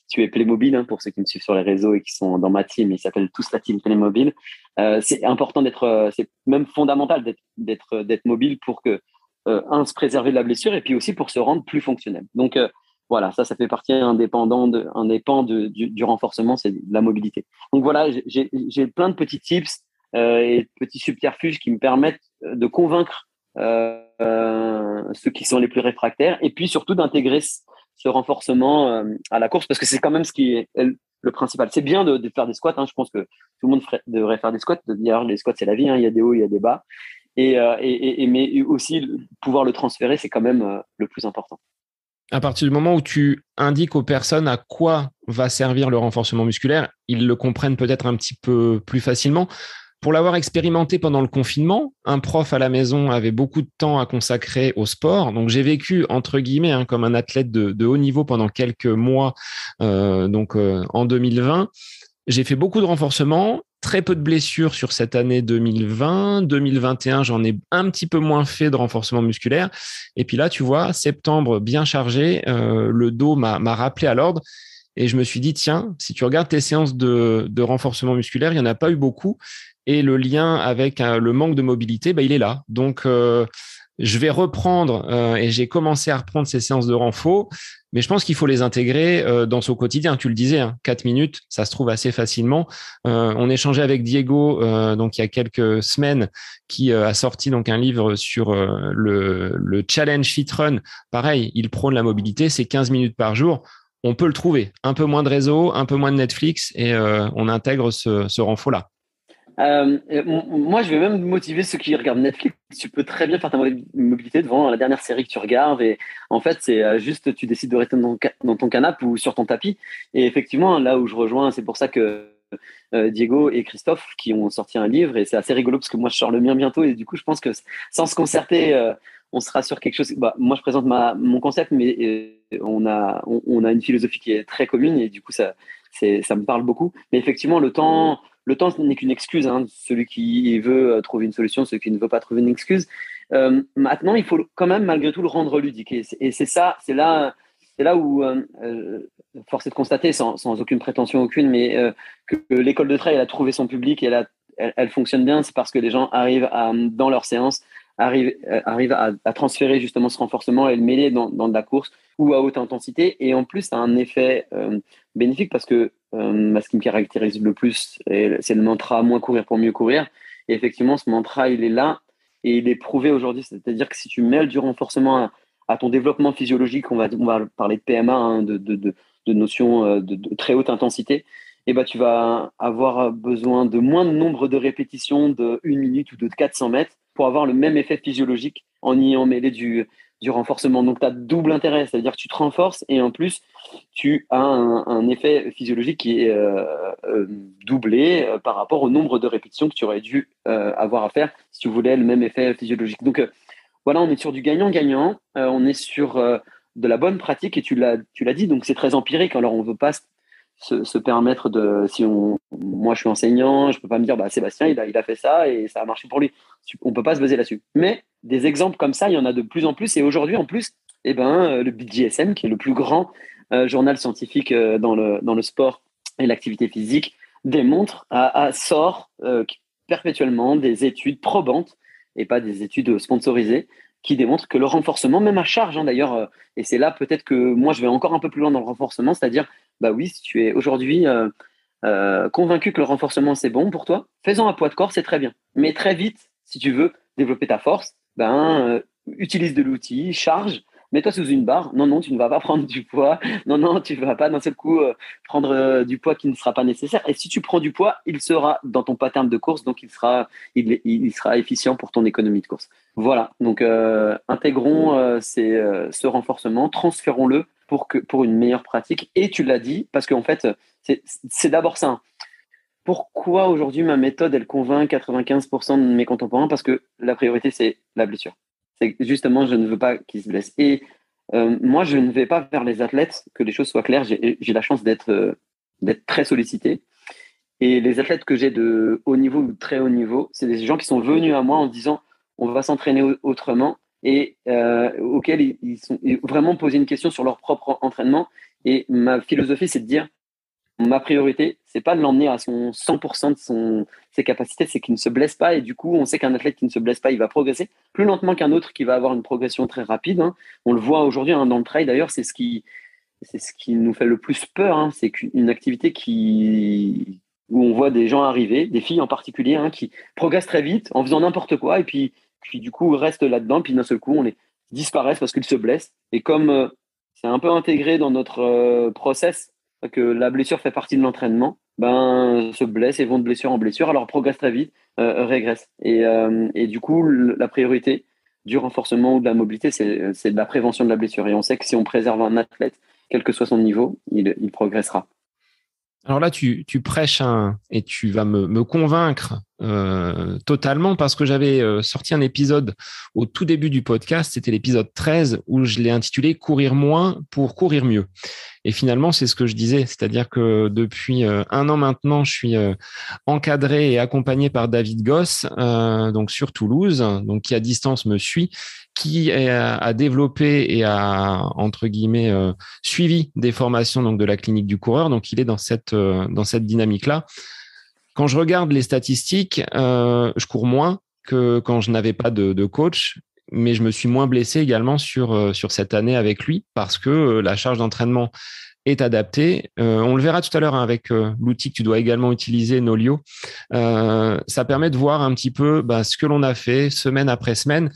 tu es Playmobil, hein, pour ceux qui me suivent sur les réseaux et qui sont dans ma team, ils s'appellent tous la team Playmobil. Euh, c'est important d'être, euh, c'est même fondamental d'être, d'être mobile pour que, un, se préserver de la blessure et puis aussi pour se rendre plus fonctionnel. Donc, voilà, ça, ça fait partie indépendant de, indépendant de, du, renforcement, c'est la mobilité. Donc voilà, j'ai plein de petits tips et petits subterfuges qui me permettent de convaincre ceux qui sont les plus réfractaires et puis surtout d'intégrer ce renforcement euh, à la course parce que c'est quand même ce qui est le principal. C'est bien de, faire des squats. Hein. Je pense que tout le monde devrait faire des squats. D'ailleurs, les squats, c'est la vie. Hein. Il y a des hauts, il y a des bas. Et, et, et mais aussi pouvoir le transférer, c'est quand même le plus important à partir du moment où tu indiques aux personnes à quoi va servir le renforcement musculaire, ils le comprennent peut-être un petit peu plus facilement. Pour l'avoir expérimenté pendant le confinement, un prof à la maison avait beaucoup de temps à consacrer au sport. Donc j'ai vécu entre guillemets hein, comme un athlète de, haut niveau pendant quelques mois, euh, donc euh, en 2020. J'ai fait beaucoup de renforcement très peu de blessures sur cette année 2020. 2021, j'en ai un petit peu moins fait de renforcement musculaire. Et puis là, tu vois, septembre bien chargé, euh, le dos m'a rappelé à l'ordre. Et je me suis dit, tiens, si tu regardes tes séances de, de renforcement musculaire, il n'y en a pas eu beaucoup. Et le lien avec euh, le manque de mobilité, bah, il est là. Donc, euh, je vais reprendre euh, et j'ai commencé à reprendre ces séances de renfort, mais je pense qu'il faut les intégrer dans son quotidien. Tu le disais, hein, 4 minutes, ça se trouve assez facilement. On échangeait avec Diego donc il y a quelques semaines qui a sorti donc un livre sur le, le challenge fit run. Pareil, il prône la mobilité, c'est 15 minutes par jour. On peut le trouver. Un peu moins de réseau, un peu moins de Netflix et on intègre ce, ce renfort là. Euh, moi, je vais même motiver ceux qui regardent Netflix. Tu peux très bien faire ta mobilité devant la dernière série que tu regardes. Et en fait, c'est euh, juste, tu décides de rester dans, ton canapé ou sur ton tapis. Et effectivement, là où je rejoins, c'est pour ça que euh, Diego et Christophe qui ont sorti un livre. Et c'est assez rigolo parce que moi, je sors le mien bientôt. Et du coup, je pense que sans se concerter, on sera sur quelque chose. Bah, moi, je présente mon concept, mais on a, une philosophie qui est très commune. Et du coup, ça me parle beaucoup. Mais effectivement, le temps le temps n'est qu'une excuse. Hein, celui qui veut euh, trouver une solution, celui qui ne veut pas trouver une excuse. Euh, maintenant, il faut quand même malgré tout le rendre ludique. Et c'est ça, c'est là, c'est là où euh, euh, force est de constater, sans, aucune prétention aucune, mais que, l'école de trail a trouvé son public et elle, elle, fonctionne bien. C'est parce que les gens arrivent dans leur séance arrivent, arrivent à, à, transférer justement ce renforcement et le mêler dans, de la course ou à haute intensité. Et en plus, ça a un effet bénéfique parce que euh, ce qui me caractérise le plus, c'est le mantra moins courir pour mieux courir. Et effectivement, ce mantra, il est là et il est prouvé aujourd'hui. C'est-à-dire que si tu mêles du renforcement à, ton développement physiologique, on va, on parler de PMA, hein, de, de, de, notions euh, de, très haute intensité, eh ben, tu vas avoir besoin de moins de nombre de répétitions de 1 minute ou de 400 mètres pour avoir le même effet physiologique en y en mêler du, du renforcement. Donc, tu as double intérêt, c'est-à-dire que tu te renforces et en plus, tu as un, effet physiologique qui est euh, euh, doublé euh, par rapport au nombre de répétitions que tu aurais dû avoir à faire si tu voulais le même effet physiologique. Donc, voilà, on est sur du gagnant-gagnant, on est sur de la bonne pratique et tu l'as dit, donc c'est très empirique. Alors, on ne veut pas se, permettre de. Si on, moi, je suis enseignant, je peux pas me dire, bah, Sébastien, il a, il a fait ça et ça a marché pour lui. On peut pas se baser là-dessus. Mais des exemples comme ça, il y en a de plus en plus. Et aujourd'hui, en plus, eh ben, euh, le BDSM, qui est le plus grand euh, journal scientifique euh, dans, le, dans le sport et l'activité physique, démontre, à, sort perpétuellement des études probantes et pas des études sponsorisées qui démontrent que le renforcement, même à charge hein, d'ailleurs, et c'est là peut-être que moi je vais encore un peu plus loin dans le renforcement, c'est-à-dire bah oui, si tu es aujourd'hui euh, euh, convaincu que le renforcement c'est bon pour toi, fais-en un poids de corps, c'est très bien. Mais très vite, si tu veux développer ta force, ben euh, utilise de l'outil, charge, mets-toi sous une barre. Non, non, tu ne vas pas prendre du poids. Non, non, tu ne vas pas d'un seul coup prendre du poids qui ne sera pas nécessaire. Et si tu prends du poids, il sera dans ton pattern de course, donc il sera, il, il sera efficient pour ton économie de course. Voilà, donc intégrons ce renforcement, transférons-le pour, que, pour une meilleure pratique. Et tu l'as dit, parce qu'en fait, c'est d'abord ça. Pourquoi aujourd'hui ma méthode, elle convainc 95% de mes contemporains? Parce que la priorité, c'est la blessure. C'est justement, je ne veux pas qu'ils se blessent. Et euh, moi, je ne vais pas vers les athlètes, que les choses soient claires. J'ai la chance d'être euh, d'être très sollicité. Et les athlètes que j'ai de haut niveau ou très haut niveau, c'est des gens qui sont venus à moi en disant on va s'entraîner autrement et euh, auxquels ils, sont vraiment poser une question sur leur propre entraînement. Et ma philosophie, c'est de dire ma priorité, c'est pas de l'emmener à son 100% de son, ses capacités, c'est qu'il ne se blesse pas. Et du coup, on sait qu'un athlète qui ne se blesse pas, il va progresser plus lentement qu'un autre qui va avoir une progression très rapide. Hein. On le voit aujourd'hui hein, dans le trail. D'ailleurs, c'est ce qui, c'est ce qui nous fait le plus peur. Hein. C'est qu'une activité qui, où on voit des gens arriver, des filles en particulier, qui progressent très vite en faisant n'importe quoi et puis, puis du coup restent là-dedans, puis d'un seul coup on les disparaissent parce qu'ils se blessent. Et comme euh, c'est un peu intégré dans notre euh, process que la blessure fait partie de l'entraînement, ben se blessent et vont de blessure en blessure, alors progressent très vite, euh, régressent. Et, du coup la priorité du renforcement ou de la mobilité, c'est de la prévention de la blessure. Et on sait que si on préserve un athlète, quel que soit son niveau, il progressera. Alors là, tu, prêches et tu vas me, me convaincre euh, totalement parce que j'avais euh, sorti un épisode au tout début du podcast, c'était l'épisode 13 où je l'ai intitulé Courir moins pour courir mieux. Et finalement, c'est ce que je disais, c'est-à-dire que depuis euh, un an maintenant, je suis encadré et accompagné par David Goss, donc sur Toulouse, donc qui à distance me suit qui a, développé et a entre guillemets euh, suivi des formations donc de la clinique du coureur. Donc il est dans cette euh, dans cette dynamique là. Quand je regarde les statistiques, euh, je cours moins que quand je n'avais pas de, coach, mais je me suis moins blessé également sur sur cette année avec lui parce que la charge d'entraînement est adaptée. on le verra tout à l'heure hein, avec l'outil que tu dois également utiliser, Nolio. ça permet de voir un petit peu bah, ce que l'on a fait semaine après semaine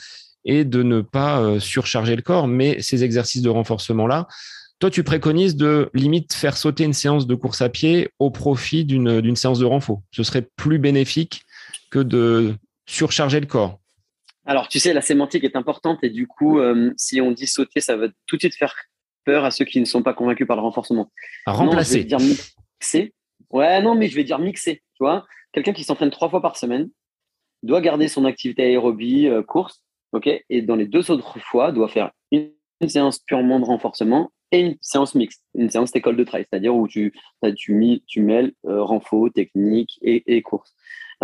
et de ne pas euh, surcharger le corps. Mais ces exercices de renforcement-là, toi, tu préconises de limite faire sauter une séance de course à pied au profit d'une séance de renfort. Ce serait plus bénéfique que de surcharger le corps. Alors, tu sais, la sémantique est importante et du coup, euh, si on dit sauter, ça va tout de suite faire peur à ceux qui ne sont pas convaincus par le renforcement. À remplacer. dire mixer. Ouais, non, mais je vais dire mixer. Tu vois, quelqu'un qui s'entraîne trois fois par semaine doit garder son activité aérobie, euh, course, et dans les deux autres fois, doit faire une, séance purement de renforcement et une séance mixte, une séance d'école de trail, c'est-à-dire où tu, tu, tu mêles euh, renfort, technique et, et course.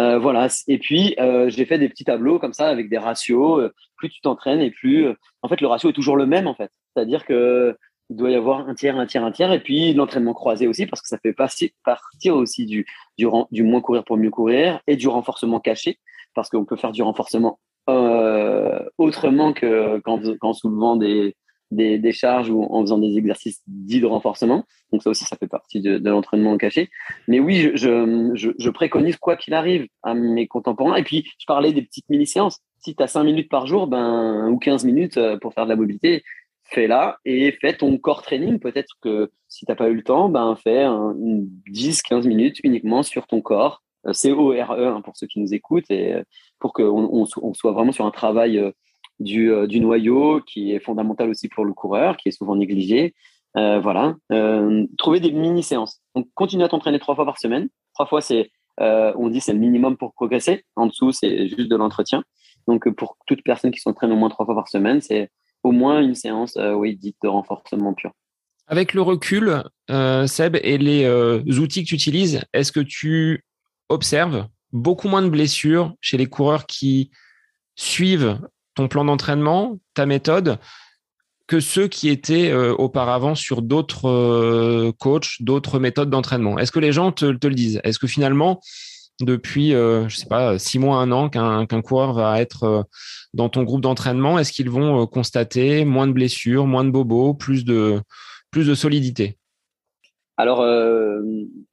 Euh, voilà. Et puis, euh, j'ai fait des petits tableaux comme ça avec des ratios. plus tu t'entraînes et plus, en fait, le ratio est toujours le même, en fait. C'est-à-dire que il doit y avoir un tiers, un tiers, un tiers, et puis l'entraînement croisé aussi, parce que ça fait partir aussi du, du, moins courir pour mieux courir et du renforcement caché, parce qu'on peut faire du renforcement euh, autrement qu'en soulevant des, des, charges ou en faisant des exercices dits de renforcement. Donc ça aussi, ça fait partie de, l'entraînement caché. Mais oui, je, je, préconise quoi qu'il arrive à mes contemporains. Et puis, je parlais des petites mini-séances. Si tu as 5 minutes par jour ben, ou 15 minutes euh, pour faire de la mobilité, fais-la et fais ton corps training. Peut-être que si tu n'as pas eu le temps, ben, fais 10-15 minutes uniquement sur ton corps euh, C-O-R-E hein, pour ceux qui nous écoutent et euh, pour qu'on on, soit vraiment sur un travail euh, du, du, noyau qui est fondamental aussi pour le coureur, qui est souvent négligé. voilà, trouver des mini-séances. Donc, continue à t'entraîner trois fois par semaine. Trois fois, c'est, on dit, c'est le minimum pour progresser. En dessous, c'est juste de l'entretien. Donc, pour toute personne qui s'entraîne au moins trois fois par semaine, c'est au moins une séance, oui, dite de renforcement pur. Avec le recul, Seb, et les outils que tu utilises, est-ce que tu observe beaucoup moins de blessures chez les coureurs qui suivent ton plan d'entraînement, ta méthode, que ceux qui étaient euh, auparavant sur d'autres euh, coachs, d'autres méthodes d'entraînement. Est-ce que les gens te, le disent? Est-ce que finalement, depuis, euh, je sais pas, six mois, un an, qu'un coureur va être dans ton groupe d'entraînement, est-ce qu'ils vont constater moins de blessures, moins de bobos, plus de, plus de solidité? Alors, euh,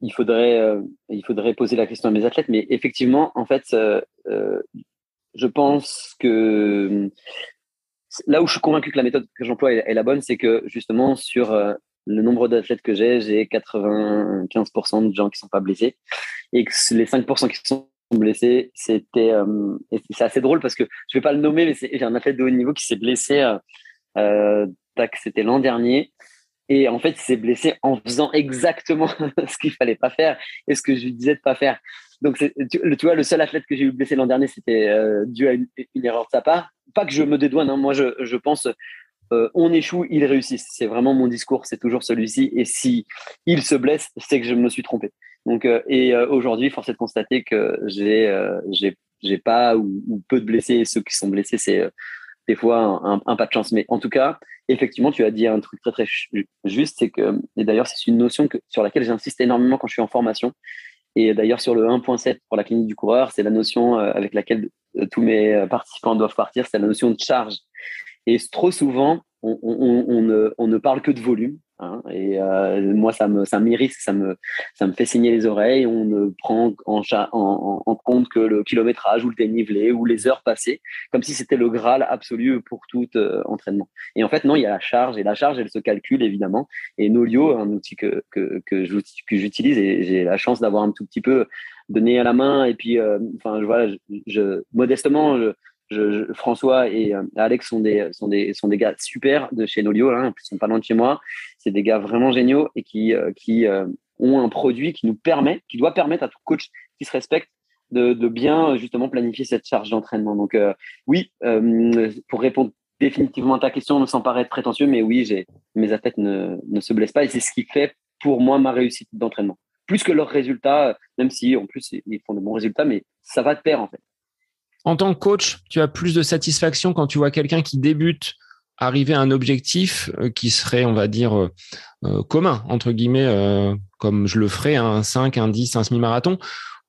il, faudrait, euh, il faudrait poser la question à mes athlètes, mais effectivement, en fait, euh, je pense que là où je suis convaincu que la méthode que j'emploie est, la bonne, c'est que justement, sur le nombre d'athlètes que j'ai, j'ai 95% de gens qui ne sont pas blessés et que les 5% qui sont blessés, c'était c'est assez drôle parce que je ne vais pas le nommer, mais j'ai un athlète de haut niveau qui s'est blessé. c'était l'an dernier et en fait, il s'est blessé en faisant exactement ce qu'il fallait pas faire et ce que je lui disais de pas faire. Donc, tu, vois, le seul athlète que j'ai eu blessé l'an dernier, c'était euh, dû à une, erreur de sa part. Pas que je me dédouane, hein. moi, je, pense, euh, on échoue, il réussit. C'est vraiment mon discours, c'est toujours celui-ci. Et si il se blesse, c'est que je me suis trompé. Donc, euh, et aujourd'hui, force est de constater que j'ai, j'ai, pas ou, ou, peu de blessés. Et ceux qui sont blessés, c'est des fois un, pas de chance. Mais en tout cas, effectivement, tu as dit un truc très très juste, c'est que, et d'ailleurs, c'est une notion sur laquelle j'insiste énormément quand je suis en formation. Et d'ailleurs, sur le 1.7 pour la clinique du coureur, c'est la notion euh, avec laquelle euh, tous mes participants doivent partir, c'est la notion de charge. Et trop souvent, on, ne, parle que de volume. Hein, et euh, moi, ça me, ça m'irrite, ça me, ça me fait saigner les oreilles. On ne prend en, en, en, compte que le kilométrage ou le dénivelé ou les heures passées, comme si c'était le graal absolu pour tout euh, entraînement. Et en fait, non, il y a la charge et la charge, elle se calcule évidemment. Et Nolio, un outil que, que, que j'utilise et j'ai la chance d'avoir un tout petit peu donné à la main. Et puis, euh, enfin, voilà, je, modestement, je, François et euh, Alex sont des, sont, des, sont des gars super de chez Nolio, hein, ils sont pas loin de chez moi. C'est des gars vraiment géniaux et qui, euh, euh, ont un produit qui nous permet, qui doit permettre à tout coach qui se respecte de, de bien justement planifier cette charge d'entraînement. Donc oui, pour répondre définitivement à ta question, sans paraître prétentieux, mais oui, j'ai mes athlètes ne, ne se blessent pas et c'est ce qui fait pour moi ma réussite d'entraînement. Plus que leurs résultats, même si en plus ils font de bons résultats, mais ça va de pair en fait. En tant que coach, tu as plus de satisfaction quand tu vois quelqu'un qui débute arriver à un objectif euh, qui serait, on va dire, euh, euh, commun, entre guillemets, comme je le ferais, un 5, un 10, un semi-marathon,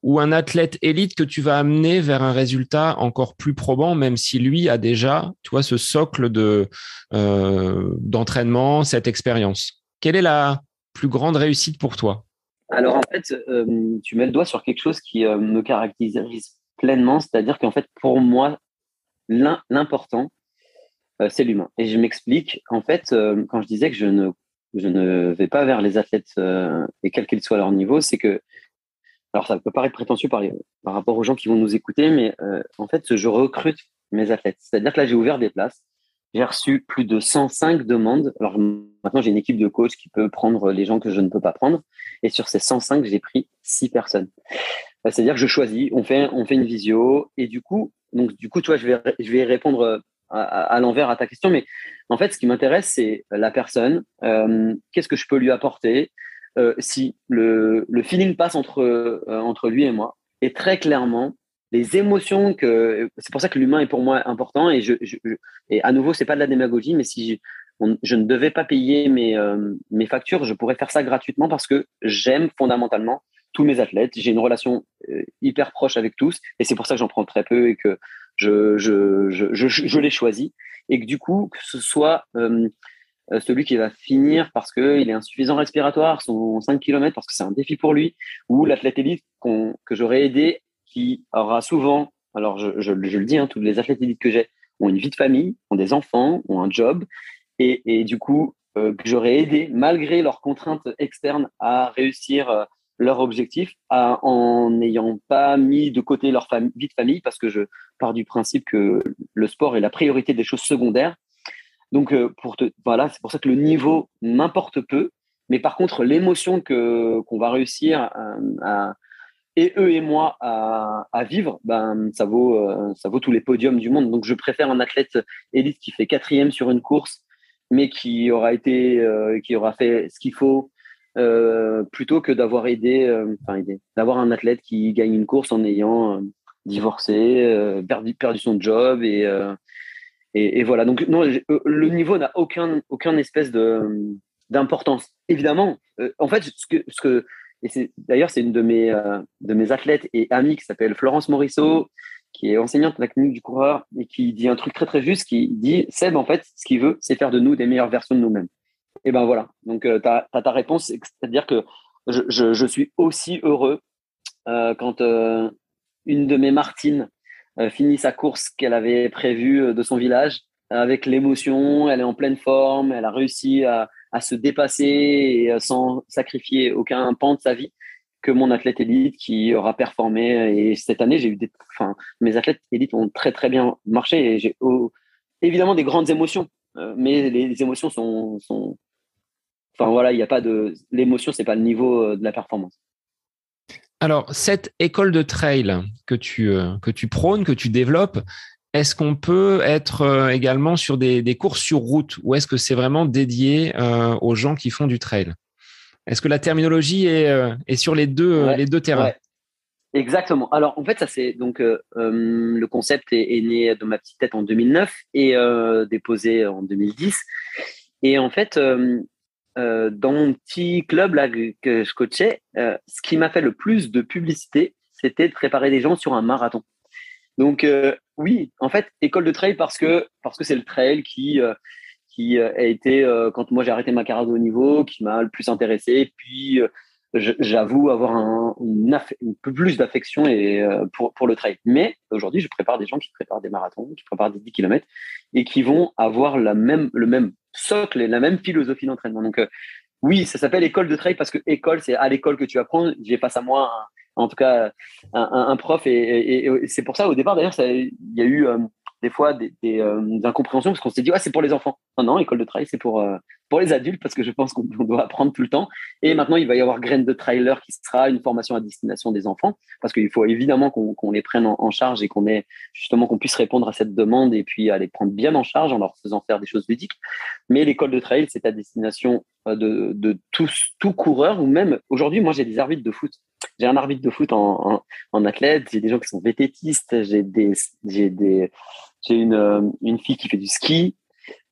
ou un athlète élite que tu vas amener vers un résultat encore plus probant, même si lui a déjà, tu vois, ce socle de d'entraînement, cette expérience. Quelle est la plus grande réussite pour toi? Alors en fait, tu mets le doigt sur quelque chose qui me caractérise pleinement. C'est-à-dire qu'en fait, pour moi, l'important, euh, c'est l'humain. Et je m'explique. En fait, euh, quand je disais que je ne, je ne vais pas vers les athlètes, euh, et quel qu'il soit leur niveau, c'est que, alors ça peut paraître prétentieux par, rapport aux gens qui vont nous écouter, mais en fait, je recrute mes athlètes. C'est-à-dire que là, j'ai ouvert des places. J'ai reçu plus de 105 demandes. Alors maintenant, j'ai une équipe de coach qui peut prendre les gens que je ne peux pas prendre. Et sur ces 105, j'ai pris 6 personnes. Bah, c'est-à-dire que je choisis, on fait, on fait une visio, et du coup, donc du coup, je vais, je vais répondre euh, à, l'envers à ta question, mais en fait, ce qui m'intéresse, c'est la personne. Euh, qu'est-ce que je peux lui apporter euh, si le, le, feeling passe entre entre lui et moi Et très clairement, les émotions que c'est pour ça que l'humain est pour moi important. Et je, je, et à nouveau, c'est pas de la démagogie, mais si je, je ne devais pas payer mes mes factures, je pourrais faire ça gratuitement parce que j'aime fondamentalement tous mes athlètes. J'ai une relation euh, hyper proche avec tous et c'est pour ça que j'en prends très peu et que je, je, je, les choisis. Et que du coup, que ce soit euh, euh, celui qui va finir parce qu'il est insuffisant respiratoire, son 5 km parce que c'est un défi pour lui, ou l'athlète élite que j'aurais aidé qui aura souvent, alors je, le dis, hein, tous les athlètes élites que j'ai ont une vie de famille, ont des enfants, ont un job, et, et du coup, que j'aurais aidé, malgré leurs contraintes externes, à réussir leur objectif en n'ayant pas mis de côté leur vie de famille parce que je pars du principe que le sport est la priorité des choses secondaires. Donc, euh, pour te, voilà, c'est pour ça que le niveau m'importe peu. Mais par contre, l'émotion que qu'on va réussir à, et eux et moi à, vivre, ben ça vaut euh, ça vaut tous les podiums du monde. Donc, je préfère un athlète élite qui fait quatrième sur une course, mais qui aura été, euh, qui aura fait ce qu'il faut, euh, plutôt que d'avoir aidé, euh, aidé, d'avoir un athlète qui gagne une course en ayant euh, divorcé, perdu, perdu son job et, et, et, voilà. Donc non, le niveau n'a aucun aucun espèce de d'importance. Évidemment, en fait, ce que ce que et c'est d'ailleurs c'est une de mes de mes athlètes et amies qui s'appelle Florence Morisseau qui est enseignante de la clinique du coureur et qui dit un truc très très juste qui dit Seb en fait ce qu'il veut c'est faire de nous des meilleures versions de nous-mêmes et ben voilà. Donc, euh, tu as, ta réponse, c'est-à-dire que je, suis aussi heureux euh, quand euh, une de mes Martines finit sa course qu'elle avait prévue de son village avec l'émotion, elle est en pleine forme, elle a réussi à, se dépasser sans sacrifier aucun pan de sa vie que mon athlète élite qui aura performé. Et cette année, j'ai eu des, enfin, mes athlètes élites ont très très bien marché et j'ai oh, évidemment des grandes émotions, mais les, émotions sont, sont, Enfin voilà, il n'y a pas de l'émotion, c'est pas le niveau euh, de la performance. Alors cette école de trail que tu euh, que tu prônes, que tu développes, est-ce qu'on peut être euh, également sur des, des courses sur route ou est-ce que c'est vraiment dédié aux gens qui font du trail? Est-ce que la terminologie est, est sur les deux les deux terrains? Exactement. Alors en fait, ça c'est donc le concept est, né de ma petite tête en 2009 et déposé en 2010. Et en fait, euh, dans mon petit club là que je coachais, euh, ce qui m'a fait le plus de publicité, c'était de préparer des gens sur un marathon. Donc euh, oui, en fait, école de trail parce que parce que c'est le trail qui qui a été quand moi j'ai arrêté ma carrière de haut niveau, qui m'a le plus intéressé. Puis j'avoue avoir un, une, peu plus d'affection et pour, pour le trail. Mais aujourd'hui, je prépare des gens qui préparent des marathons, qui préparent des 10 km et qui vont avoir la même, le même socle et la même philosophie d'entraînement. Donc, oui, ça s'appelle école de trail parce que école, c'est à l'école que tu apprends. J'ai face à moi, en tout cas, un, un, prof et, et, c'est pour ça au départ d'ailleurs, il y a eu des fois des, des, euh, incompréhensions parce qu'on s'est dit ah c'est pour les enfants. Non non, école de trail c'est pour euh, pour les adultes parce que je pense qu'on doit apprendre tout le temps. Et maintenant il va y avoir graine de trailer qui sera une formation à destination des enfants parce qu'il faut évidemment qu'on les prenne en, charge et qu'on ait justement qu'on puisse répondre à cette demande et puis à les prendre bien en charge en leur faisant faire des choses ludiques. Mais l'école de trail c'est à destination euh, de, de tous tout coureur ou même aujourd'hui moi j'ai des arbitres de foot j'ai un arbitre de foot en, en, athlète, j'ai des gens qui sont vététistes, j'ai des, j'ai des, j'ai une, euh, une fille qui fait du ski.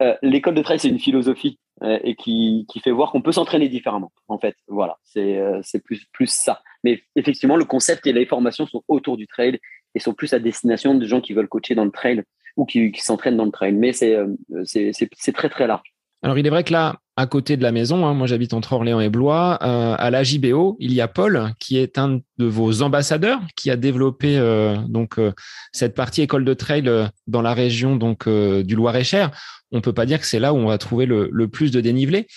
Euh, l'école de trail, c'est une philosophie euh, et qui, fait voir qu'on peut s'entraîner différemment. En fait, voilà, c'est, plus, ça. Mais effectivement, le concept et les formations sont autour du trail et sont plus à destination de gens qui veulent coacher dans le trail ou qui, s'entraînent dans le trail. Mais c'est, c'est très très large. Alors, il est vrai que là, à côté de la maison, hein, moi j'habite entre Orléans et Blois, euh, à la JBO, il y a Paul, qui est un de vos ambassadeurs, qui a développé euh, donc euh, cette partie école de trail dans la région donc du Loir-et-Cher. On peut pas dire que c'est là où on va trouver le, le plus de dénivelé.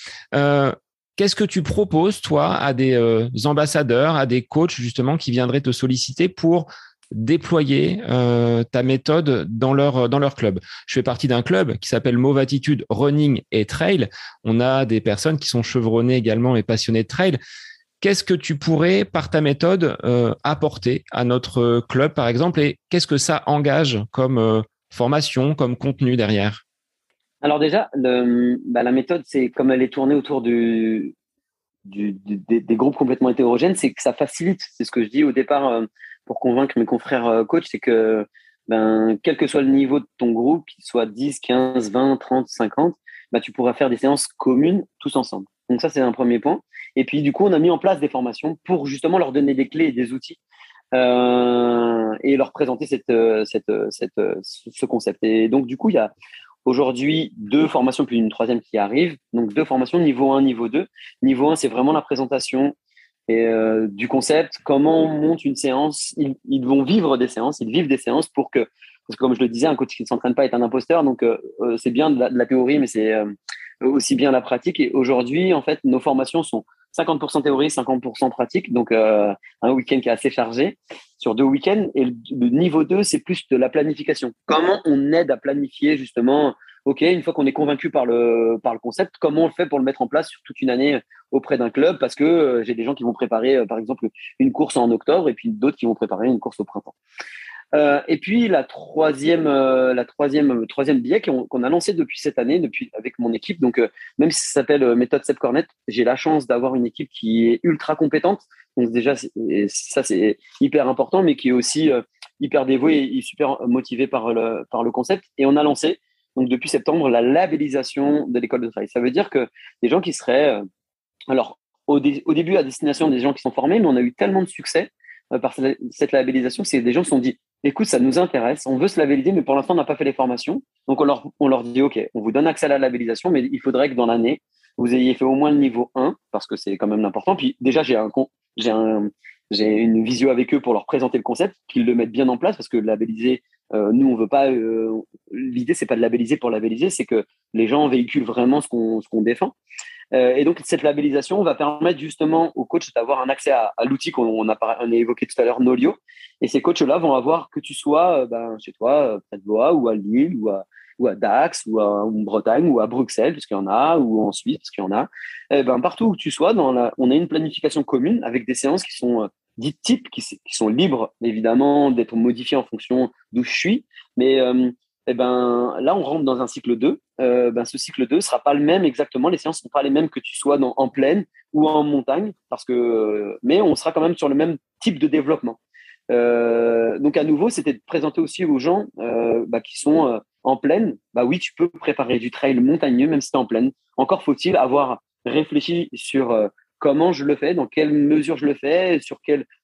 Qu'est-ce que tu proposes, toi, à des ambassadeurs, à des coachs, justement, qui viendraient te solliciter pour déployer euh, ta méthode dans leur, dans leur club. Je fais partie d'un club qui s'appelle Mauve Attitude Running et Trail. On a des personnes qui sont chevronnées également et passionnées de trail. Qu'est-ce que tu pourrais, par ta méthode, euh, apporter à notre club, par exemple, et qu'est-ce que ça engage comme euh, formation, comme contenu derrière? Alors déjà, bah, la méthode, c'est comme elle est tournée autour du, des, groupes complètement hétérogènes, c'est que ça facilite. C'est ce que je dis au départ pour convaincre mes confrères euh, coachs, c'est que ben, quel que soit le niveau de ton groupe, qu'il soit 10, 15, 20, 30, 50, ben, tu pourras faire des séances communes tous ensemble. Donc ça, c'est un premier point. Et puis, du coup, on a mis en place des formations pour justement leur donner des clés et des outils euh, et leur présenter cette, cette, cette, ce concept. Et donc, du coup, il y a aujourd'hui deux formations, puis une troisième qui arrive. Donc, deux formations, niveau 1, niveau 2. Niveau 1, c'est vraiment la présentation euh, du concept, comment on monte une séance? Ils, vont vivre des séances, ils vivent des séances pour que, parce que comme je le disais, un coach qui ne s'entraîne pas est un imposteur, donc euh, euh, c'est bien de la, théorie, mais c'est aussi bien la pratique. Et aujourd'hui, en fait, nos formations sont 50% théorie, 50% pratique, donc un week-end qui est assez chargé sur deux week-ends. Et le, le niveau 2, c'est plus de la planification. Comment on aide à planifier justement OK, une fois qu'on est convaincu par le, par le concept, comment on le fait pour le mettre en place sur toute une année auprès d'un club? Parce que euh, j'ai des gens qui vont préparer, euh, par exemple, une course en octobre et puis d'autres qui vont préparer une course au printemps. Euh, et puis la troisième, la troisième, troisième billet qu'on a lancé depuis cette année, depuis avec mon équipe. Donc même si ça s'appelle méthode Seb Cornet, j'ai la chance d'avoir une équipe qui est ultra compétente. Donc déjà ça c'est hyper important, mais qui est aussi hyper dévouée et super motivée par le par le concept. Et on a lancé donc depuis septembre, la labellisation de l'école de travail. Ça veut dire que des gens qui seraient, euh, alors au, début à destination des gens qui sont formés, mais on a eu tellement de succès euh, par cette labellisation, c'est des gens se sont dit, écoute, ça nous intéresse, on veut se labelliser, mais pour l'instant, on n'a pas fait les formations. Donc on leur, on leur dit, OK, on vous donne accès à la labellisation, mais il faudrait que dans l'année, vous ayez fait au moins le niveau 1, parce que c'est quand même important. Puis déjà, j'ai un, j'ai un, j'ai une visio avec eux pour leur présenter le concept, qu'ils le mettent bien en place, parce que labelliser, nous, on veut pas. Euh, L'idée, c'est pas de labelliser pour labelliser, c'est que les gens véhiculent vraiment ce qu'on défend. Euh, et donc, cette labellisation va permettre justement aux coachs d'avoir un accès à, l'outil qu'on a, évoqué tout à l'heure, Nolio. Et ces coachs-là vont avoir, que tu sois euh, ben, chez toi, près de Blois, ou à Lille, ou à, Dax, ou à, en Bretagne, ou à Bruxelles, parce qu'il y en a, ou en Suisse, parce qu'il y en a. Eh ben, partout où tu sois, on a une planification commune avec des séances qui sont dix types qui, sont libres, évidemment, d'être modifiés en fonction d'où je suis. Mais euh, eh ben, là, on rentre dans un cycle 2. Euh, ben, ce cycle 2 sera pas le même exactement. Les séances ne seront pas les mêmes que tu sois dans, en plaine ou en montagne, parce que, mais on sera quand même sur le même type de développement. Euh, donc, à nouveau, c'était de présenter aussi aux gens euh, bah, qui sont euh, en plaine. Bah oui, tu peux préparer du trail montagneux, même si tu es en plaine. Encore faut-il avoir réfléchi sur euh, comment je le fais, dans quelle mesure je le fais,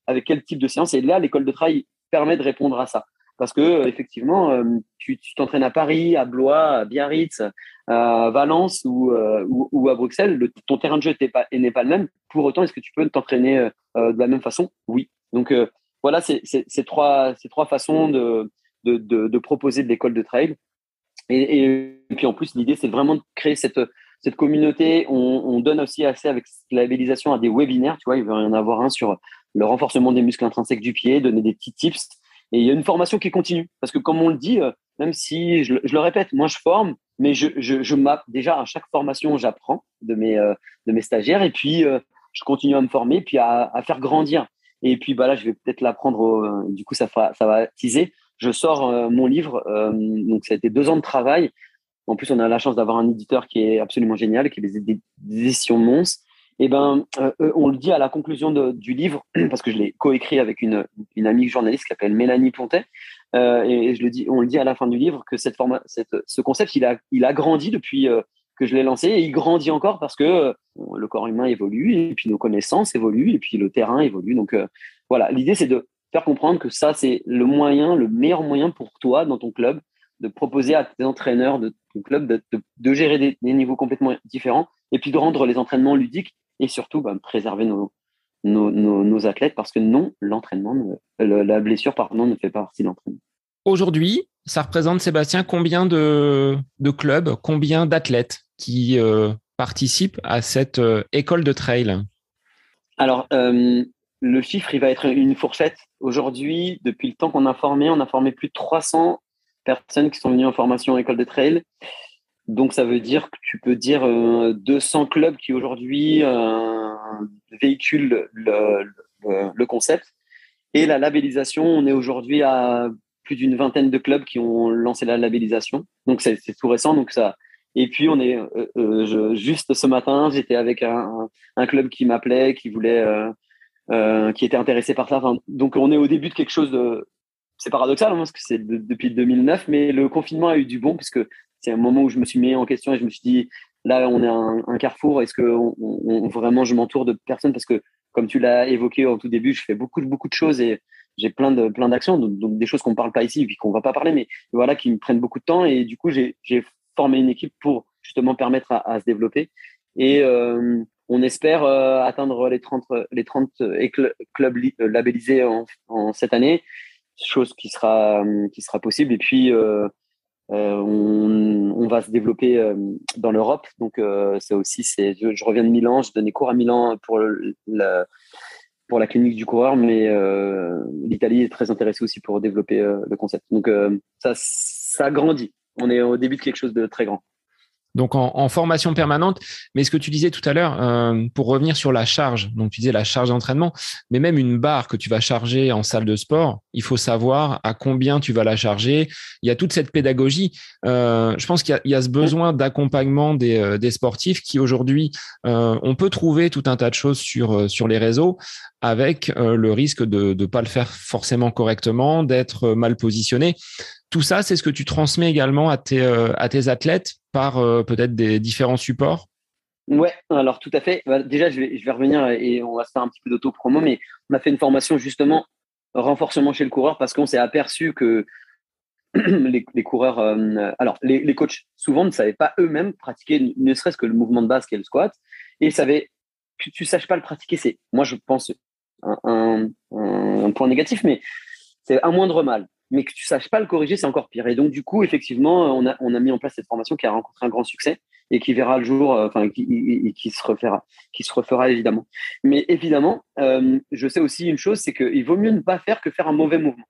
avec quel type de séance. Et là, l'école de travail permet de répondre à ça. parce que effectivement, tu t'entraînes à Paris, à Blois, à Biarritz, à Valence ou, ou, à Bruxelles, ton terrain de jeu n'est pas, pas le même. Pour autant, est-ce que tu peux t'entraîner de la même façon? Oui. Donc voilà, c'est trois, trois façons de, de, de, proposer de l'école de trail. Et, et, puis en plus, l'idée, c'est vraiment de créer cette, cette communauté. On, on, donne aussi accès avec la labellisation à des webinaires. Tu vois, il va y en avoir un sur le renforcement des muscles intrinsèques du pied, donner des petits tips. Et il y a une formation qui continue. Parce que comme on le dit, euh, même si je, le répète, moi je forme, mais je, je, je déjà à chaque formation, j'apprends de mes, euh, stagiaires. Et puis, euh, je continue à me former, puis à, faire grandir. Et puis bah là, je vais peut-être l'apprendre. du coup, ça, ça va teaser je sors mon livre. Donc, ça a été deux ans de travail. En plus, on a la chance d'avoir un éditeur qui est absolument génial, qui est des, éditions Mons. Et eh ben, euh, on le dit à la conclusion du livre, parce que je l'ai coécrit avec une, amie journaliste qui s'appelle Mélanie Pontet. et, je le dis, on le dit à la fin du livre que cette cette, ce concept, il a, grandi depuis que je l'ai lancé et il grandit encore parce que le corps humain évolue et puis nos connaissances évoluent et puis le terrain évolue. Donc voilà, l'idée c'est de faire comprendre que ça, c'est le moyen, le meilleur moyen pour toi dans ton club de proposer à tes entraîneurs de ton club de, de, gérer des, niveaux complètement différents et puis de rendre les entraînements ludiques et surtout bah, préserver nos, nos, nos, athlètes parce que non, l'entraînement, la blessure, pardon, ne fait pas partie de l'entraînement. Aujourd'hui, ça représente, Sébastien, combien de, de clubs, combien d'athlètes qui euh, participent à cette euh, école de trail? Alors, euh, le chiffre, il va être une fourchette. Aujourd'hui, depuis le temps qu'on a formé, on a formé plus de 300 personnes qui sont venues en formation en école de trail. Donc, ça veut dire que tu peux dire 200 euh, clubs qui aujourd'hui euh, véhiculent le, concept. Et la labellisation, on est aujourd'hui à plus d'une vingtaine de clubs qui ont lancé la labellisation. Donc, c'est tout récent. Donc, ça. Et puis, on est euh, juste ce matin, j'étais avec un, club qui m'appelait, qui voulait qui était intéressé par ça. donc on est au début de quelque chose de... C'est paradoxal hein, parce que c'est depuis 2009, mais le confinement a eu du bon puisque c'est un moment où je me suis mis en question et je me suis dit, là on est un, carrefour, est-ce que vraiment je m'entoure de personnes? Parce que comme tu l'as évoqué au tout début, je fais beaucoup, beaucoup de choses et j'ai plein de plein d'actions, donc, des choses qu'on ne parle pas ici puis qu'on va pas parler, mais voilà qui me prennent beaucoup de temps et du coup j'ai formé une équipe pour justement permettre à, se développer. Et euh, on espère euh, atteindre les 30, les 30 clubs euh, labellisés en, cette année, chose qui sera, qui sera possible. Et puis, euh, on, va se développer dans l'Europe. Donc, c'est aussi, c'est, je, reviens de Milan, je donnais cours à Milan pour la, pour la clinique du coureur, mais l'Italie est très intéressée aussi pour développer le concept. Donc, ça, ça grandit. On est au début de quelque chose de très grand donc en, formation permanente. Mais ce que tu disais tout à l'heure, euh, pour revenir sur la charge, donc tu disais la charge d'entraînement, mais même une barre que tu vas charger en salle de sport, il faut savoir à combien tu vas la charger. Il y a toute cette pédagogie. Euh, je pense qu'il y, a ce besoin d'accompagnement des, euh, sportifs qui aujourd'hui, on peut trouver tout un tas de choses sur les réseaux avec le risque de ne pas le faire forcément correctement, d'être mal positionné. Tout ça, c'est ce que tu transmets également à tes, euh, à tes athlètes par euh, peut-être des différents supports? Ouais, alors tout à fait. Bah, déjà, je vais, je vais revenir et on va se faire un petit peu d'auto-promo, mais on a fait une formation justement renforcement chez le coureur parce qu'on s'est aperçu que les, coureurs, euh, alors les, les, coachs souvent ne savaient pas eux-mêmes pratiquer ne serait-ce que le mouvement de base qui est le squat et savaient que tu ne saches pas le pratiquer, c'est moi je pense un, point négatif, mais c'est un moindre mal mais que tu saches pas le corriger, c'est encore pire. Et donc, du coup, effectivement, on a, on a mis en place cette formation qui a rencontré un grand succès et qui verra le jour, euh, enfin, qui, qui, se refera, qui se refera évidemment. Mais évidemment, euh, je sais aussi une chose, c'est qu'il vaut mieux ne pas faire que faire un mauvais mouvement.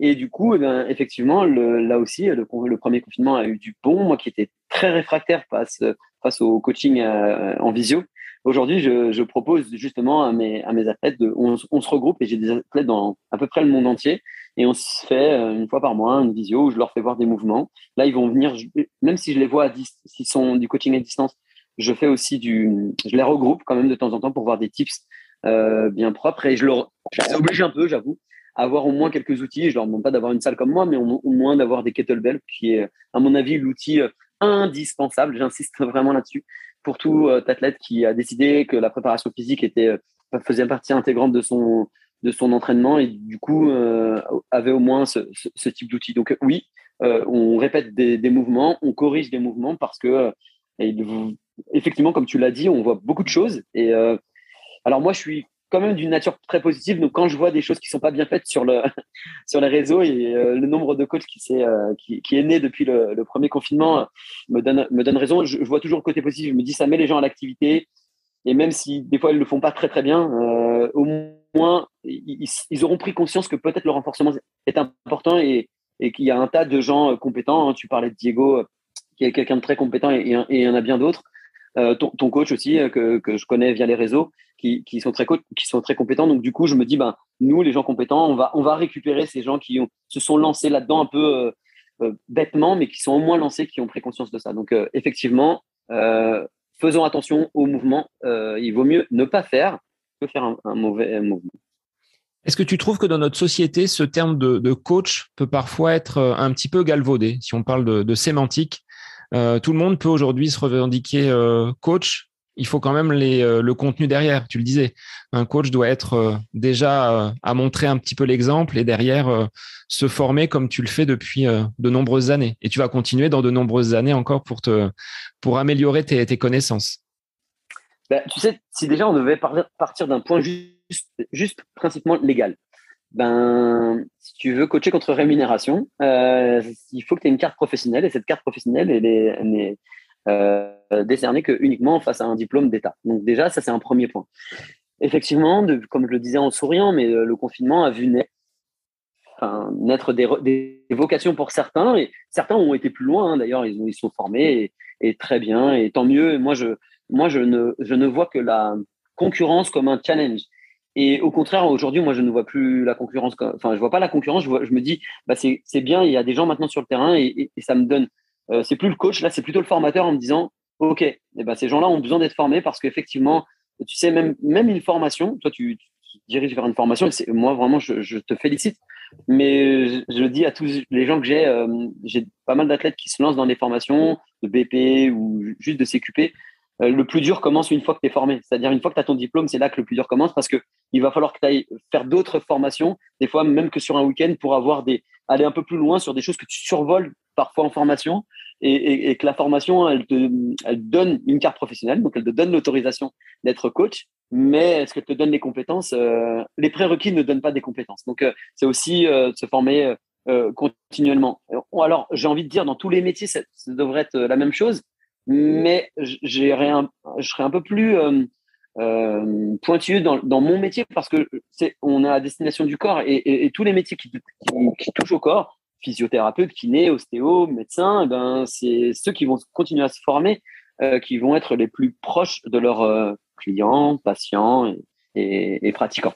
Et du coup, eh effectivement, là aussi, le, le, premier confinement a eu du bon. Moi qui étais très réfractaire face, face au coaching euh, en visio, aujourd'hui, je, propose justement à mes, à mes athlètes, de, on, se regroupe et j'ai des athlètes dans à peu près le monde entier et on se fait euh, une fois par mois une visio où je leur fais voir des mouvements. Là, ils vont venir, même si je les vois à s'ils sont du coaching à distance, je fais aussi du, je les regroupe quand même de temps en temps pour voir des tips euh, bien propres et je leur, oblige un peu, j'avoue, à avoir au moins quelques outils. Je leur demande pas d'avoir une salle comme moi, mais au, moins d'avoir des kettlebells, qui est, à mon avis, l'outil indispensable. J'insiste vraiment là-dessus pour tout athlète qui a décidé que la préparation physique était faisait partie intégrante de son de son entraînement et du coup avait au moins ce, type d'outil. Donc oui, on répète des, des, mouvements, on corrige des mouvements parce que effectivement, comme tu l'as dit, on voit beaucoup de choses. Et alors moi, je suis quand même d'une nature très positive. Donc, quand je vois des choses qui sont pas bien faites sur le sur les réseaux et euh, le nombre de coachs qui, est, euh, qui, est né depuis le, premier confinement euh, me donne me donne raison. Je, vois toujours le côté positif. Je me dis ça met les gens à l'activité et même si des fois ils le font pas très très bien, au moins ils, auront pris conscience que peut-être le renforcement est important et, et qu'il y a un tas de gens compétents. Hein. Tu parlais de Diego, qui est quelqu'un de très compétent et il y en a bien d'autres. Ton, ton, coach aussi que, que je connais via les réseaux qui, sont très qui sont très compétents. Donc du coup, je me dis, ben nous, les gens compétents, on va on va récupérer ces gens qui ont, se sont lancés là-dedans un peu euh, euh, bêtement, mais qui sont au moins lancés, qui ont pris conscience de ça. Donc euh, effectivement, faisons attention au mouvement. il vaut mieux ne pas faire que faire un, mauvais mouvement. Est-ce que tu trouves que dans notre société, ce terme de, coach peut parfois être un petit peu galvaudé? Si on parle de sémantique, tout le monde peut aujourd'hui se revendiquer coach, il faut quand même euh, le contenu derrière. Tu le disais, un coach doit être euh, déjà euh, à montrer un petit peu l'exemple et derrière se former comme tu le fais depuis de nombreuses années. Et tu vas continuer dans de nombreuses années encore pour améliorer tes, tes connaissances. Ben, tu sais, si déjà on devait partir d'un point juste, juste principalement légal, ben, si tu veux coacher contre rémunération, il faut que tu aies une carte professionnelle et cette carte professionnelle, elle est, euh, décerné que uniquement face à un diplôme d'État. Donc déjà, ça c'est un premier point. Effectivement, comme je le disais en souriant, mais euh, le confinement a vu naître, des, vocations pour certains, et certains ont été plus loin. Hein. D'ailleurs, ils, ils sont formés et, très bien, et tant mieux. Moi, je, moi, je ne, je ne vois que la concurrence comme un challenge. Et au contraire, aujourd'hui, moi, je ne vois plus la concurrence. enfin, je vois pas la concurrence. Je, je me dis, bah, c'est bien. Il y a des gens maintenant sur le terrain, et, et ça me donne euh, c'est plus le coach, là, c'est plutôt le formateur en me disant, OK, eh ben, ces gens-là ont besoin d'être formés parce qu'effectivement, tu sais, même, même une formation, toi, tu, diriges vers une formation, et moi, vraiment, je, te félicite. Mais je, le dis à tous les gens que j'ai, euh, j'ai pas mal d'athlètes qui se lancent dans des formations de BP ou juste de CQP. Euh, le plus dur commence une fois que tu es formé. C'est-à-dire, une fois que tu as ton diplôme, c'est là que le plus dur commence parce qu'il va falloir que tu ailles faire d'autres formations, des fois même que sur un week-end, pour avoir des, aller un peu plus loin sur des choses que tu survoles parfois en formation et, que la formation, elle te elle donne une carte professionnelle, donc elle te donne l'autorisation d'être coach, mais est-ce qu'elle te donne les compétences euh, Les prérequis ne donnent pas des compétences. Donc, euh, c'est aussi euh, se former continuellement. Alors, j'ai envie de dire, dans tous les métiers, ça, devrait être la même chose, mais rien, je serais un peu plus pointueux dans, dans, mon métier parce que c'est on a la destination du corps et, tous les métiers qui, touchent au corps physiothérapeute, kiné, ostéo, médecin, eh ben, c'est ceux qui vont continuer à se former, euh, qui vont être les plus proches de leurs euh, clients, patients et, pratiquants.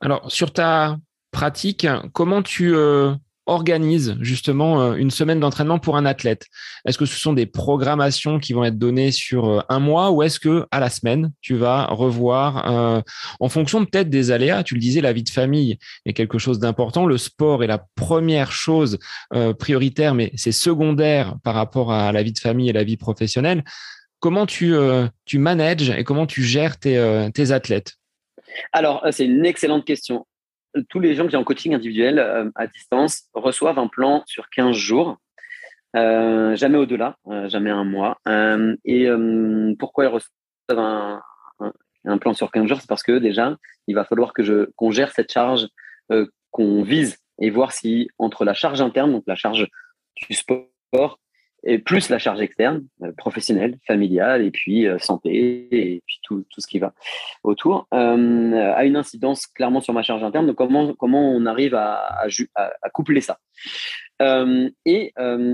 Alors, sur ta pratique, comment tu euh, organise justement euh, une semaine d'entraînement pour un athlète Est-ce que ce sont des programmations qui vont être données sur euh, un mois ou est-ce que à la semaine tu vas revoir euh, en fonction peut-être des aléas Tu le disais, la vie de famille est quelque chose d'important. Le sport est la première chose prioritaire, mais c'est secondaire par rapport à la vie de famille et la vie professionnelle. Comment tu, tu manages et comment tu gères tes, tes athlètes? Alors, c'est une excellente question tous les gens qui ont en coaching individuel euh, à distance reçoivent un plan sur 15 jours, euh, jamais au-delà, euh, jamais un mois. et pourquoi ils reçoivent un, plan sur 15 jours? C'est parce que déjà, il va falloir que je qu'on gère cette charge qu'on vise et voir si entre la charge interne, donc la charge du sport, et plus la charge externe, euh, professionnelle, familiale, et puis euh, santé, et puis tout, tout, ce qui va autour, euh, a une incidence clairement sur ma charge interne. Donc, comment, comment on arrive à, à, coupler ça Et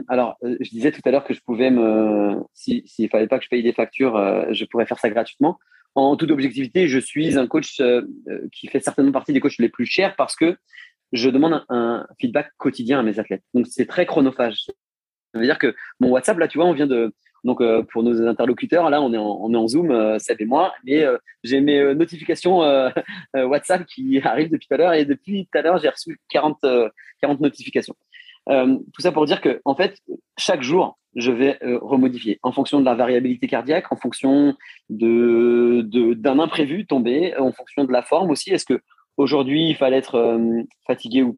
alors, je disais tout à l'heure que je pouvais me, s'il ne fallait pas que je paye des factures, je pourrais faire ça gratuitement. En toute objectivité, je suis un coach qui fait certainement partie des coachs les plus chers parce que je demande un feedback quotidien à mes athlètes. Donc, c'est très chronophage. Ça veut dire que mon WhatsApp, là, tu vois, on vient de. Donc, euh, pour nos interlocuteurs, là, on est en, on est en Zoom, euh, Seb et moi, et euh, j'ai mes notifications WhatsApp qui arrivent depuis tout à l'heure, et depuis tout à l'heure, j'ai reçu 40, 40 notifications. tout ça pour dire que, en fait, chaque jour, je vais remodifier en fonction de la variabilité cardiaque, en fonction de d'un imprévu tombé, en fonction de la forme aussi. Est-ce que aujourd'hui il fallait être fatigué ou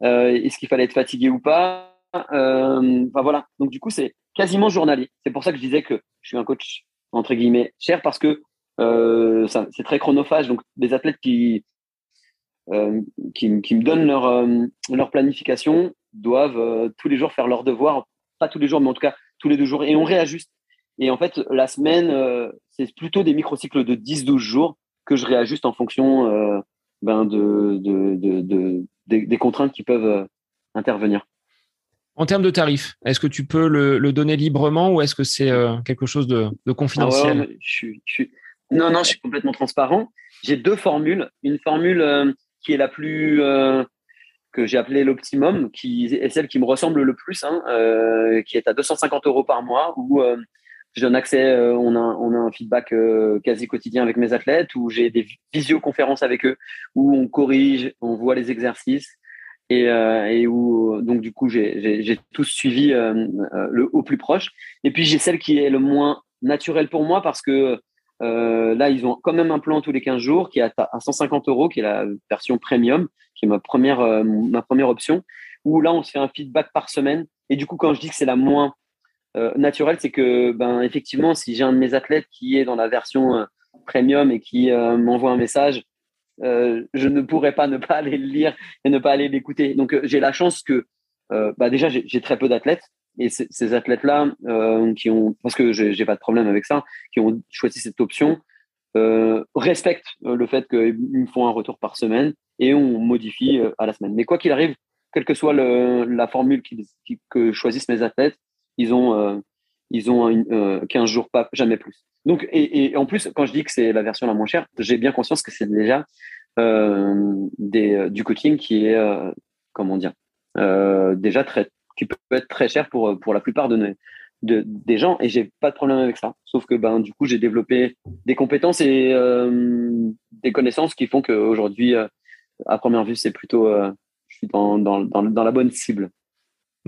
est-ce qu'il fallait être fatigué ou pas? Enfin voilà. Donc du coup, c'est quasiment journalier. C'est pour ça que je disais que je suis un coach entre guillemets cher parce que c'est très chronophage. Donc des athlètes qui qui, qui, me donnent leur, leur planification doivent tous les jours faire leurs devoirs, pas tous les jours, mais en tout cas tous les deux jours, et on réajuste. Et en fait, la semaine, euh, c'est plutôt des microcycles de 10-12 jours que je réajuste en fonction euh, ben de, de, de, des, contraintes qui peuvent euh, intervenir. En termes de tarifs, est-ce que tu peux le, donner librement ou est-ce que c'est quelque chose de, confidentiel? Ah je Non, non, je suis complètement transparent. J'ai deux formules. Une formule qui est la plus que j'ai appelée l'optimum, qui est celle qui me ressemble le plus, hein, qui est à 250 euros par mois, où je donne accès, euh, on, a, on a un feedback euh, quasi quotidien avec mes athlètes, où j'ai des visioconférences avec eux, où on corrige, on voit les exercices, et, euh, et où donc du coup j'ai tous suivi le au plus proche. Et puis j'ai celle qui est le moins naturel pour moi parce que là ils ont quand même un plan tous les 15 jours qui est à, 150 euros, qui est la version premium, qui est ma première ma première option. Où là on se fait un feedback par semaine. Et du coup quand je dis que c'est la moins euh, naturel, c'est que, ben, effectivement, si j'ai un de mes athlètes qui est dans la version euh, premium et qui euh, m'envoie un message, je ne pourrais pas ne pas aller le lire et ne pas aller l'écouter. Donc, j'ai la chance que, bah, déjà, j'ai très peu d'athlètes et ces athlètes-là, qui ont, parce que j'ai pas de problème avec ça, qui ont choisi cette option, respectent le fait qu'ils me font un retour par semaine et on modifie à la semaine. Mais quoi qu'il arrive, quelle que soit la formule que choisissent mes athlètes, ils ont, euh, ils ont 15 euh, jours, pas, jamais plus. Donc, et, en plus, quand je dis que c'est la version la moins chère, j'ai bien conscience que c'est déjà euh, des, du coaching qui est, comment dire, déjà très, qui peut être très cher pour, pour la plupart de des gens et j'ai pas de problème avec ça. Sauf que ben du coup j'ai développé des compétences et des connaissances qui font qu'aujourd'hui, à première vue, c'est plutôt, je suis dans, dans, dans la bonne cible.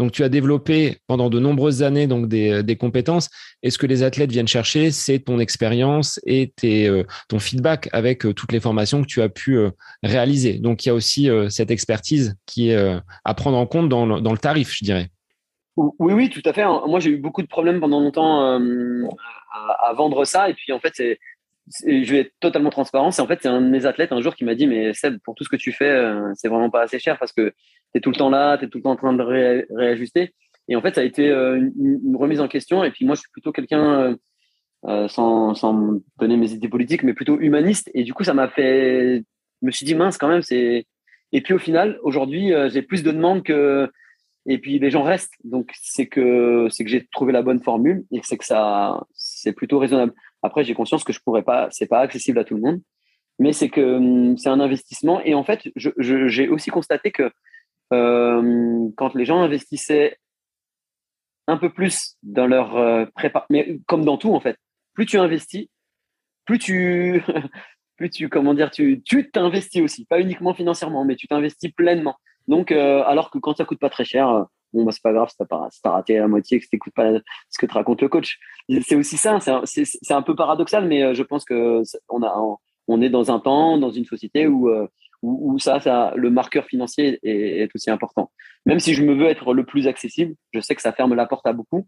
Donc, tu as développé pendant de nombreuses années donc des, des compétences. Et ce que les athlètes viennent chercher, c'est ton expérience et tes, euh, ton feedback avec euh, toutes les formations que tu as pu euh, réaliser. Donc, il y a aussi cette expertise qui est à prendre en compte dans le, dans le, tarif, je dirais. Oui, oui, tout à fait. Moi, j'ai eu beaucoup de problèmes pendant longtemps à, vendre ça. Et puis, en fait, je vais être totalement transparent. C'est en fait, c'est un de mes athlètes un jour qui m'a dit, mais Seb, pour tout ce que tu fais, euh, c'est vraiment pas assez cher parce que tu es tout le temps là, tu es tout le temps en train de réajuster. Et en fait, ça a été euh, une, remise en question. Et puis moi, je suis plutôt quelqu'un, euh, sans, sans donner mes idées politiques, mais plutôt humaniste. Et du coup, ça m'a fait, je me suis dit, mince, quand même, c'est. Et puis au final, aujourd'hui, j'ai plus de demandes que. Et puis les gens restent. Donc c'est que que j'ai trouvé la bonne formule et c'est que ça c'est plutôt raisonnable. Après, j'ai conscience que je pourrais pas, c'est pas accessible à tout le monde, mais c'est que hum, c'est un investissement. Et en fait, j'ai aussi constaté que euh, quand les gens investissaient un peu plus dans leur euh, prépa, mais comme dans tout en fait, plus tu investis, plus tu, plus tu, comment dire, tu, tu t'investis aussi, pas uniquement financièrement, mais tu t'investis pleinement. Donc, euh, alors que quand ça coûte pas très cher, bon, bah, c'est pas grave si t'as, si raté la moitié, que t'écoutes pas ce que te raconte le coach. C'est aussi ça, c'est un, peu paradoxal, mais euh, je pense que on, a, on est dans un temps, dans une société où, euh, où, ça, ça, le marqueur financier est, aussi important. Même si je me veux être le plus accessible, je sais que ça ferme la porte à beaucoup,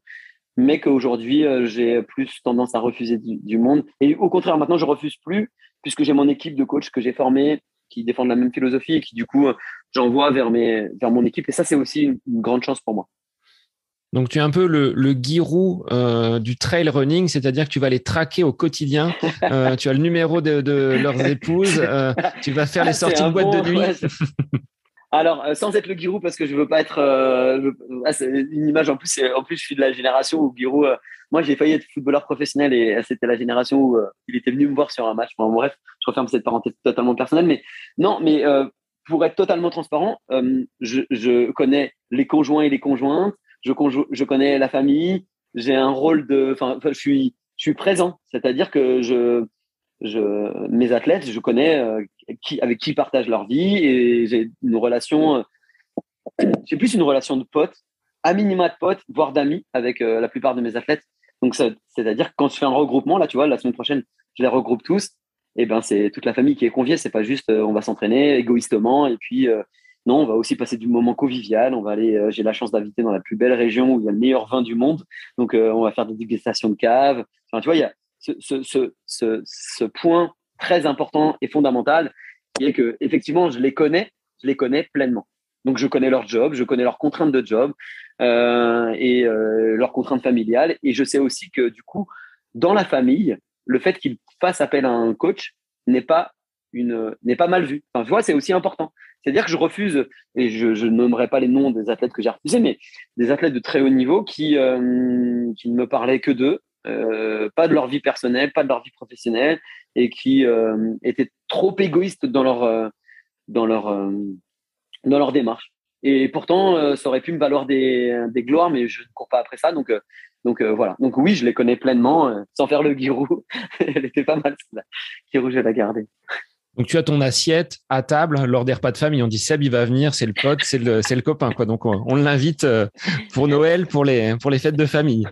mais qu'aujourd'hui, euh, j'ai plus tendance à refuser du, monde. Et au contraire, maintenant, je refuse plus, puisque j'ai mon équipe de coachs que j'ai formés, qui défendent la même philosophie et qui, du coup, j'envoie vers, mes, vers mon équipe. Et ça, c'est aussi une, grande chance pour moi. Donc, tu es un peu le, le guirou euh, du trail running, c'est-à-dire que tu vas les traquer au quotidien. Euh, tu as le numéro de, de leurs épouses. Euh, tu vas faire les sorties de boîte de nuit. Alors, sans être le guirou, parce que je veux pas être. Ah, une image en plus. En plus, je suis de la génération où guirou. moi, j'ai failli être footballeur professionnel et c'était la génération où il était venu me voir sur un match. bref, je referme cette parenthèse totalement personnelle. Mais non, mais pour être totalement transparent, je, connais les conjoints et les conjointes, je, connais la famille, j'ai un rôle de, enfin, je suis, je suis présent, c'est-à-dire que je, je, mes athlètes, je connais euh, avec qui ils partagent leur vie et j'ai une relation, euh, j'ai plus une relation de pote, à minima de pote, voire d'amis avec la plupart de mes athlètes. Donc, c'est-à-dire que quand je fais un regroupement, là, tu vois, la semaine prochaine, je les regroupe tous et ben c'est toute la famille qui est conviée. C'est pas juste on va s'entraîner égoïstement et puis non, on va aussi passer du moment convivial. On va aller. J'ai la chance d'inviter dans la plus belle région où il y a le meilleur vin du monde. Donc on va faire des dégustations de cave. Enfin, tu vois, il y a ce, point très important et fondamental qui est que effectivement je les connais, je les connais pleinement. Donc je connais leur job, je connais leurs contraintes de job euh, et euh, leurs contraintes familiales et je sais aussi que du coup dans la famille, le fait qu'ils fassent appel à un coach n'est pas n'est pas mal vu. Enfin, tu vois, c'est aussi important. C'est-à-dire que je refuse, et je, je nommerai pas les noms des athlètes que j'ai refusés, mais des athlètes de très haut niveau qui, euh, qui ne me parlaient que d'eux, euh, pas de leur vie personnelle, pas de leur vie professionnelle, et qui euh, étaient trop égoïstes dans leur dans leur dans leur démarche. Et pourtant, ça aurait pu me valoir des, des gloires, mais je ne cours pas après ça. Donc, donc voilà. Donc oui, je les connais pleinement, sans faire le guirou. Elle était pas mal celle-là. Guirou, je vais la garder. Donc tu as ton assiette à table lors des repas de famille. On dit Seb, il va venir, c'est le pote, c'est le, copain. Donc on, l'invite pour Noël, pour les, fêtes de famille.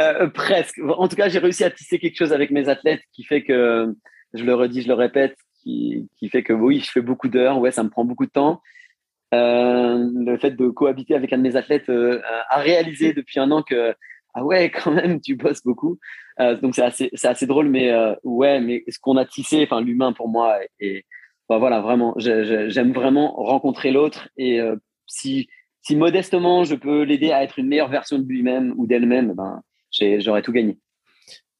Euh, presque. En tout cas, j'ai réussi à tisser quelque chose avec mes athlètes qui fait que, je le redis, je le répète, qui, fait que oui, je fais beaucoup d'heures. Ouais, ça me prend beaucoup de temps. Euh, le fait de cohabiter avec un de mes athlètes euh, a réalisé depuis un an que ah ouais, quand même, tu bosses beaucoup. Euh, donc c'est assez, c'est assez drôle, mais euh, ouais, mais ce qu'on a tissé, enfin l'humain pour moi, et bah, voilà, vraiment, j'aime vraiment rencontrer l'autre et si si modestement je peux l'aider à être une meilleure version de lui-même ou d'elle-même, ben j'aurais tout gagné.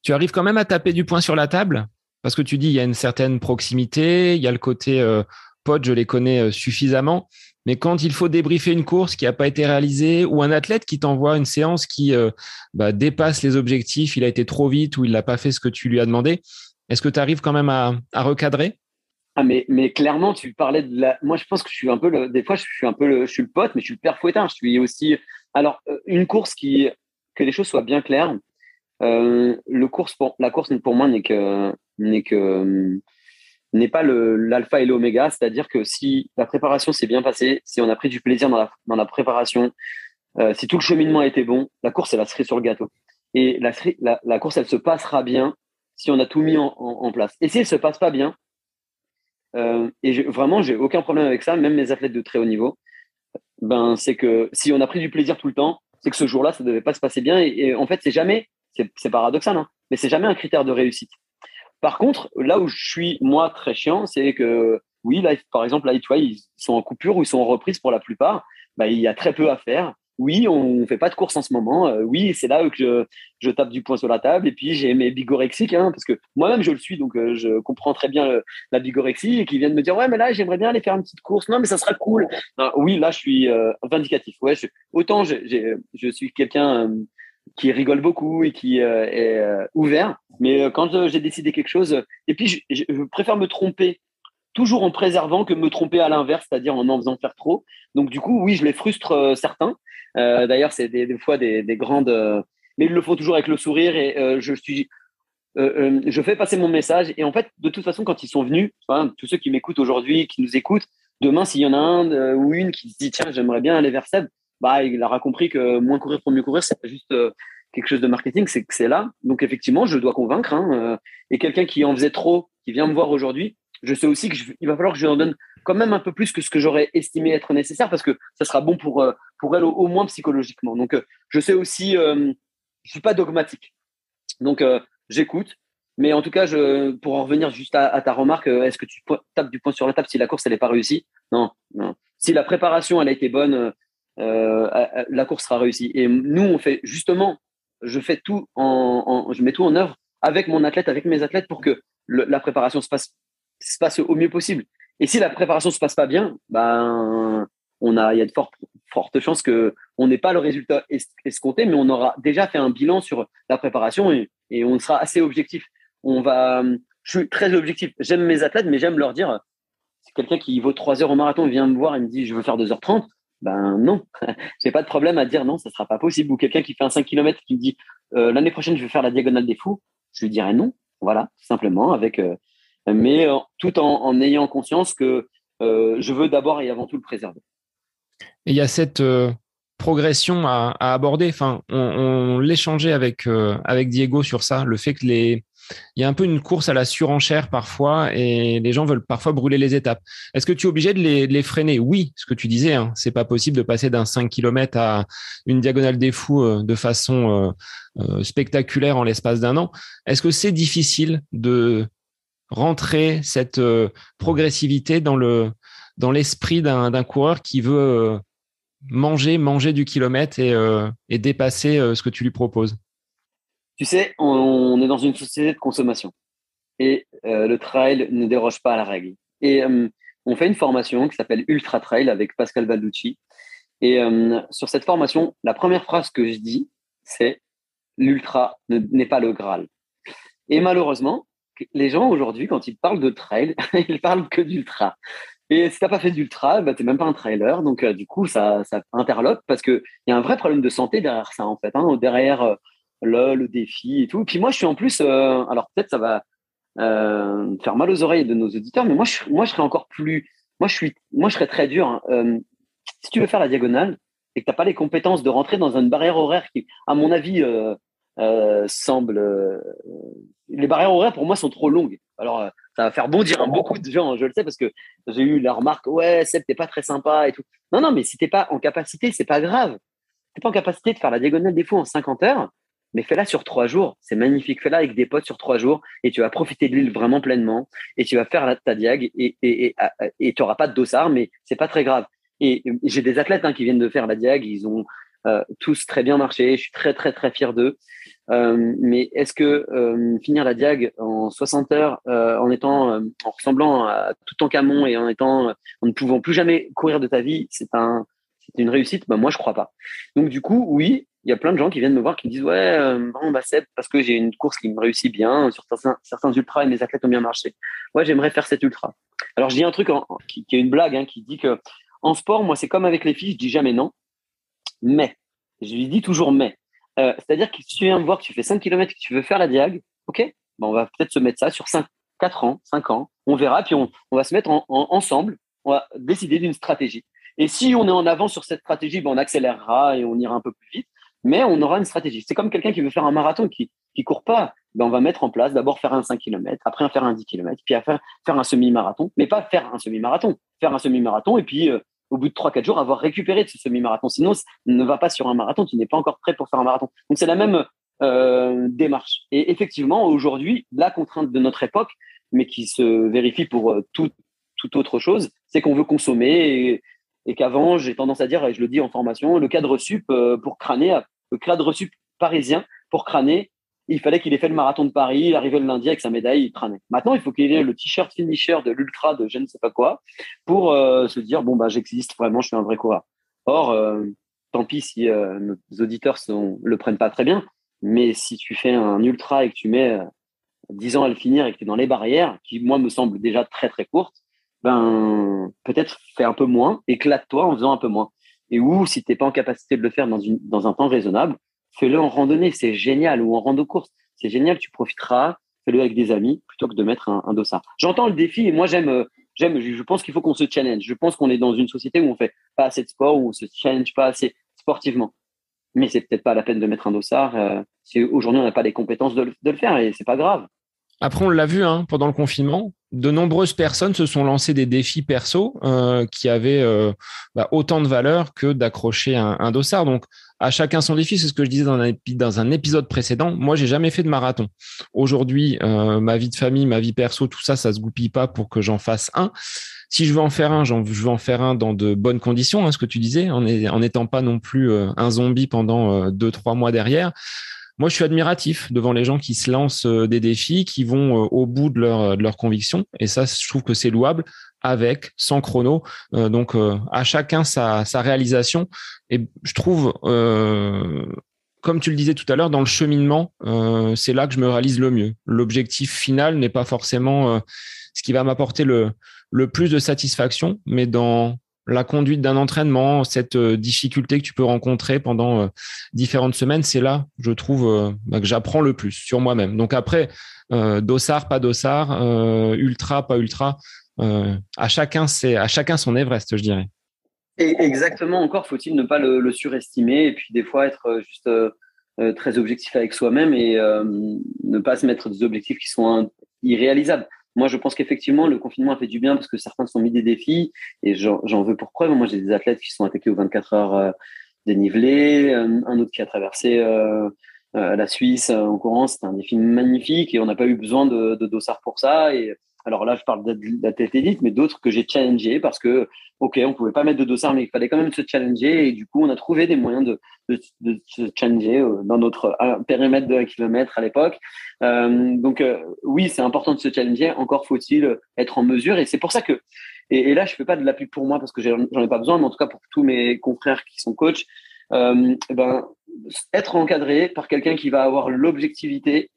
Tu arrives quand même à taper du poing sur la table? Parce que tu dis il y a une certaine proximité, il y a le côté euh, pote, je les connais euh, suffisamment. Mais quand il faut débriefer une course qui n'a pas été réalisée ou un athlète qui t'envoie une séance qui euh, bah, dépasse les objectifs, il a été trop vite ou il n'a pas fait ce que tu lui as demandé, est-ce que tu arrives quand même à, recadrer? Ah mais, clairement, tu parlais de la. Moi, je pense que je suis un peu le. Des fois, je suis un peu le. Je pote, mais je suis le père fouettin. Je suis aussi. Alors, une course qui que les choses soient bien claires. Euh, la course pour moi n'est que n'est que n'est pas l'alpha et l'oméga, c'est-à-dire que si la préparation s'est bien passée, si on a pris du plaisir dans la, préparation, euh, si tout le cheminement a été bon, la course elle a cerise sur le gâteau. Et la, course elle se passera bien si on a tout mis en, place. Et si elle se passe pas bien, euh, et je, vraiment j'ai aucun problème avec ça, même mes athlètes de très haut niveau, ben c'est que si on a pris du plaisir tout le temps, c'est que ce jour-là, ça devait pas se passer bien. Et, en fait, c'est jamais, c'est paradoxal, hein, mais c'est jamais un critère de réussite. Par contre, là où je suis moi très chiant, c'est que oui, là, par exemple, là, tu vois, ils sont en coupure ou ils sont en reprise pour la plupart. Bah, il y a très peu à faire oui, on fait pas de course en ce moment. Euh, oui, c'est là que je, tape du poing sur la table. Et puis j'ai mes bigorexiques, hein, parce que moi-même je le suis, donc euh, je comprends très bien la bigorexie et qui viennent me dire ouais, mais là j'aimerais bien aller faire une petite course. Non, mais ça sera cool. oui, là je suis euh, vindicatif. Ouais, autant je suis quelqu'un qui rigole beaucoup et qui est ouvert, mais quand j'ai décidé quelque chose, et puis je préfère me tromper toujours en préservant que me tromper à l'inverse, c'est-à-dire en en faisant faire trop. Donc du coup, oui, je les frustre euh, certains. Euh, d'ailleurs, c'est des, fois des, grandes, euh, mais ils le font toujours avec le sourire et je suis, je fais passer mon message. Et en fait, de toute façon, quand ils sont venus, tous ceux qui m'écoutent aujourd'hui, qui nous écoutent, demain, s'il y en a un ou une qui se dit tiens, j'aimerais bien aller vers Seb, bah, il aura compris que moins courir pour mieux courir, c'est pas juste quelque chose de marketing, c'est que c'est là. Donc effectivement, je dois convaincre. Hein, et quelqu'un qui en faisait trop, qui vient me voir aujourd'hui, je sais aussi qu'il va falloir que je lui en donne quand même un peu plus que ce que j'aurais estimé être nécessaire parce que ça sera bon pour, euh, pour elle au, moins psychologiquement. Donc, euh, je sais aussi, euh, je suis pas dogmatique. Donc, j'écoute. Mais en tout cas, pour en revenir juste à, ta remarque, est-ce que tu tapes du point sur la table si la course elle n'est pas réussie? Non. Si la préparation elle a été bonne, la course sera réussie. Et nous, on fait justement, je fais tout en, je mets tout en œuvre avec mon athlète, avec mes athlètes pour que la préparation se passe se passe au mieux possible. Et si la préparation se passe pas bien, ben on a, il y a de fortes, chances que on n'ait pas le résultat escompté, mais on aura déjà fait un bilan sur la préparation et, et on sera assez objectif. On va, je suis très objectif. J'aime mes athlètes, mais j'aime leur dire, c'est quelqu'un qui vaut 3 heures au marathon vient me voir et me dit, je veux faire 2h30. Ben non, j'ai pas de problème à dire non, ça sera pas possible. Ou quelqu'un qui fait un 5 km qui me dit, euh, l'année prochaine, je vais faire la diagonale des fous. Je lui dirais non. Voilà, simplement avec euh, mais euh, tout en, ayant conscience que je veux d'abord et avant tout le préserver. Et il y a cette progression à, aborder. Enfin, on, l'échangeait avec avec Diego sur ça, le fait que les il y a un peu une course à la surenchère parfois et les gens veulent parfois brûler les étapes. Est-ce que tu es obligé de les, freiner? Oui, ce que tu disais, hein, c'est pas possible de passer d'un 5 km à une diagonale des fous euh, de façon euh, euh, spectaculaire en l'espace d'un an. Est-ce que c'est difficile de rentrer cette progressivité dans le dans l'esprit d'un coureur qui veut manger, manger du kilomètre et dépasser ce que tu lui proposes? Tu sais, on, est dans une société de consommation et euh, le trail ne déroge pas à la règle. Et euh, on fait une formation qui s'appelle Ultra Trail avec Pascal Balducci. Et euh, sur cette formation, la première phrase que je dis, c'est l'ultra n'est pas le Graal. Et malheureusement, les gens aujourd'hui, quand ils parlent de trail, ils parlent que d'ultra. Et si tu n'as pas fait d'ultra, bah, tu n'es même pas un trailer. Donc, du coup, ça, ça interlope parce qu'il y a un vrai problème de santé derrière ça, en fait. Hein, derrière là, le défi et tout. Puis moi, je suis en plus, euh, alors peut-être ça va euh, faire mal aux oreilles de nos auditeurs, mais moi, je, moi, je serais encore plus, moi, je suis, moi, je serais très dur. Hein. Euh, si tu veux faire la diagonale et que tu n'as pas les compétences de rentrer dans une barrière horaire qui, à mon avis, semble, les barrières horaires pour moi sont trop longues. Alors, ça va faire bondir beaucoup de gens, je le sais, parce que j'ai eu la remarque, ouais, Seb, t'es pas très sympa et tout. Non, non, mais si t'es pas en capacité, c'est pas grave. T'es pas en capacité de faire la diagonale des fous en 50 heures, mais fais-la sur trois jours. C'est magnifique. Fais-la avec des potes sur trois jours et tu vas profiter de l'île vraiment pleinement et tu vas faire ta diag et et et tu n'auras pas de dossard, mais c'est pas très grave. Et j'ai des athlètes hein, qui viennent de faire la diag, ils ont euh, tous très bien marché. Je suis très très très fier d'eux. Euh, mais est-ce que euh, finir la diag en 60 heures, en étant, en ressemblant à tout en camon et en étant, en ne pouvant plus jamais courir de ta vie, c'est un, c'est une réussite? Ben moi je crois pas. Donc du coup, oui, il y a plein de gens qui viennent me voir qui me disent ouais euh, bon bah c'est parce que j'ai une course qui me réussit bien sur certains, certains ultras et mes athlètes ont bien marché. Ouais j'aimerais faire cet ultra. Alors je dis un truc qui, est une blague hein, qui dit que en sport moi c'est comme avec les filles je dis jamais non. Mais je lui dis toujours mais. Euh, c'est-à-dire que si tu viens me voir que tu fais 5 km que tu veux faire la diag ok ben on va peut-être se mettre ça sur 5 4 ans 5 ans. On verra puis on, on va se mettre en, ensemble. On va décider d'une stratégie. Et si on est en avant sur cette stratégie, ben on accélérera et on ira un peu plus vite mais on aura une stratégie. C'est comme quelqu'un qui veut faire un marathon qui qui court pas. Ben on va mettre en place d'abord faire un 5 km, après faire un 10 km, puis faire faire un semi-marathon, mais pas faire un semi-marathon, faire un semi-marathon et puis euh, au bout de 3 4 jours avoir récupéré de ce semi-marathon. Sinon ne va pas sur un marathon, tu n'es pas encore prêt pour faire un marathon. Donc c'est la même euh, démarche. Et effectivement, aujourd'hui, la contrainte de notre époque, mais qui se vérifie pour euh, tout, toute autre chose, c'est qu'on veut consommer et qu'avant, j'ai tendance à dire, et je le dis en formation, le cadre sup euh, pour crâner, le cadre sup parisien pour crâner, il fallait qu'il ait fait le marathon de Paris, il arrivait le lundi avec sa médaille, il crânait. Maintenant, il faut qu'il ait le t-shirt finisher de l'ultra de je ne sais pas quoi pour euh, se dire, bon, bah, j'existe vraiment, je suis un vrai coureur. Or, euh, tant pis si nos auditeurs ne le prennent pas très bien, mais si tu fais un ultra et que tu mets 10 ans à le finir et que tu es dans les barrières, qui, moi, me semblent déjà très, très courtes, ben peut-être fais un peu moins, éclate-toi en faisant un peu moins. Et ou si tu n'es pas en capacité de le faire dans, une, dans un temps raisonnable, fais-le en randonnée, c'est génial, ou en rando course, c'est génial, tu profiteras, fais-le avec des amis plutôt que de mettre un, un dossard. J'entends le défi et moi j'aime, j'aime, je pense qu'il faut qu'on se challenge. Je pense qu'on est dans une société où on fait pas assez de sport, où on se challenge pas assez sportivement. Mais c'est peut-être pas la peine de mettre un dossard euh, si aujourd'hui on n'a pas les compétences de le, de le faire et c'est pas grave. Après, on l'a vu hein, pendant le confinement, de nombreuses personnes se sont lancées des défis perso euh, qui avaient euh, bah, autant de valeur que d'accrocher un, dossard. Donc, à chacun son défi, c'est ce que je disais dans un, dans un épisode précédent. Moi, j'ai jamais fait de marathon. Aujourd'hui, euh, ma vie de famille, ma vie perso, tout ça, ça se goupille pas pour que j'en fasse un. Si je veux en faire un, je veux en faire un dans de bonnes conditions, hein, ce que tu disais, en n'étant pas non plus un zombie pendant deux, trois mois derrière moi, je suis admiratif devant les gens qui se lancent euh, des défis, qui vont euh, au bout de leur, de leur conviction. Et ça, je trouve que c'est louable avec, sans chrono. Euh, donc, à chacun sa, sa, réalisation. Et je trouve, comme tu le disais tout à l'heure, dans le cheminement, c'est là que je me réalise le mieux. L'objectif final n'est pas forcément ce qui va m'apporter le, le plus de satisfaction, mais dans la conduite d'un entraînement, cette euh, difficulté que tu peux rencontrer pendant euh, différentes semaines, c'est là, je trouve, euh, bah, que j'apprends le plus sur moi-même. Donc après, dossard, pas dossard, ultra, pas ultra, à chacun c'est à chacun son Everest, je dirais. Exactement. Encore faut-il ne pas le, surestimer et puis des fois être juste très objectif avec soi-même et ne pas se mettre des objectifs qui sont irréalisables. Moi, je pense qu'effectivement, le confinement a fait du bien parce que certains se sont mis des défis et j'en veux pour preuve. Moi, j'ai des athlètes qui sont attaqués aux 24 heures dénivelé, un autre qui a traversé euh, euh, la Suisse en courant, c'était un défi magnifique et on n'a pas eu besoin de, de dossard pour ça. Alors là, je parle tête élite, mais d'autres que j'ai challengé parce que, ok, on pouvait pas mettre de dossard, mais il fallait quand même se challenger et du coup, on a trouvé des moyens de, de, de se challenger euh, dans notre périmètre de 1 km à l'époque. Euh, donc oui, c'est important de se challenger. Encore faut-il être en mesure et c'est pour ça que et, là, je fais pas de la pub pour moi parce que j'en ai pas besoin, mais en tout cas pour tous mes confrères qui sont coachs, euh, eh ben, être encadré par quelqu'un qui va avoir l'objectivité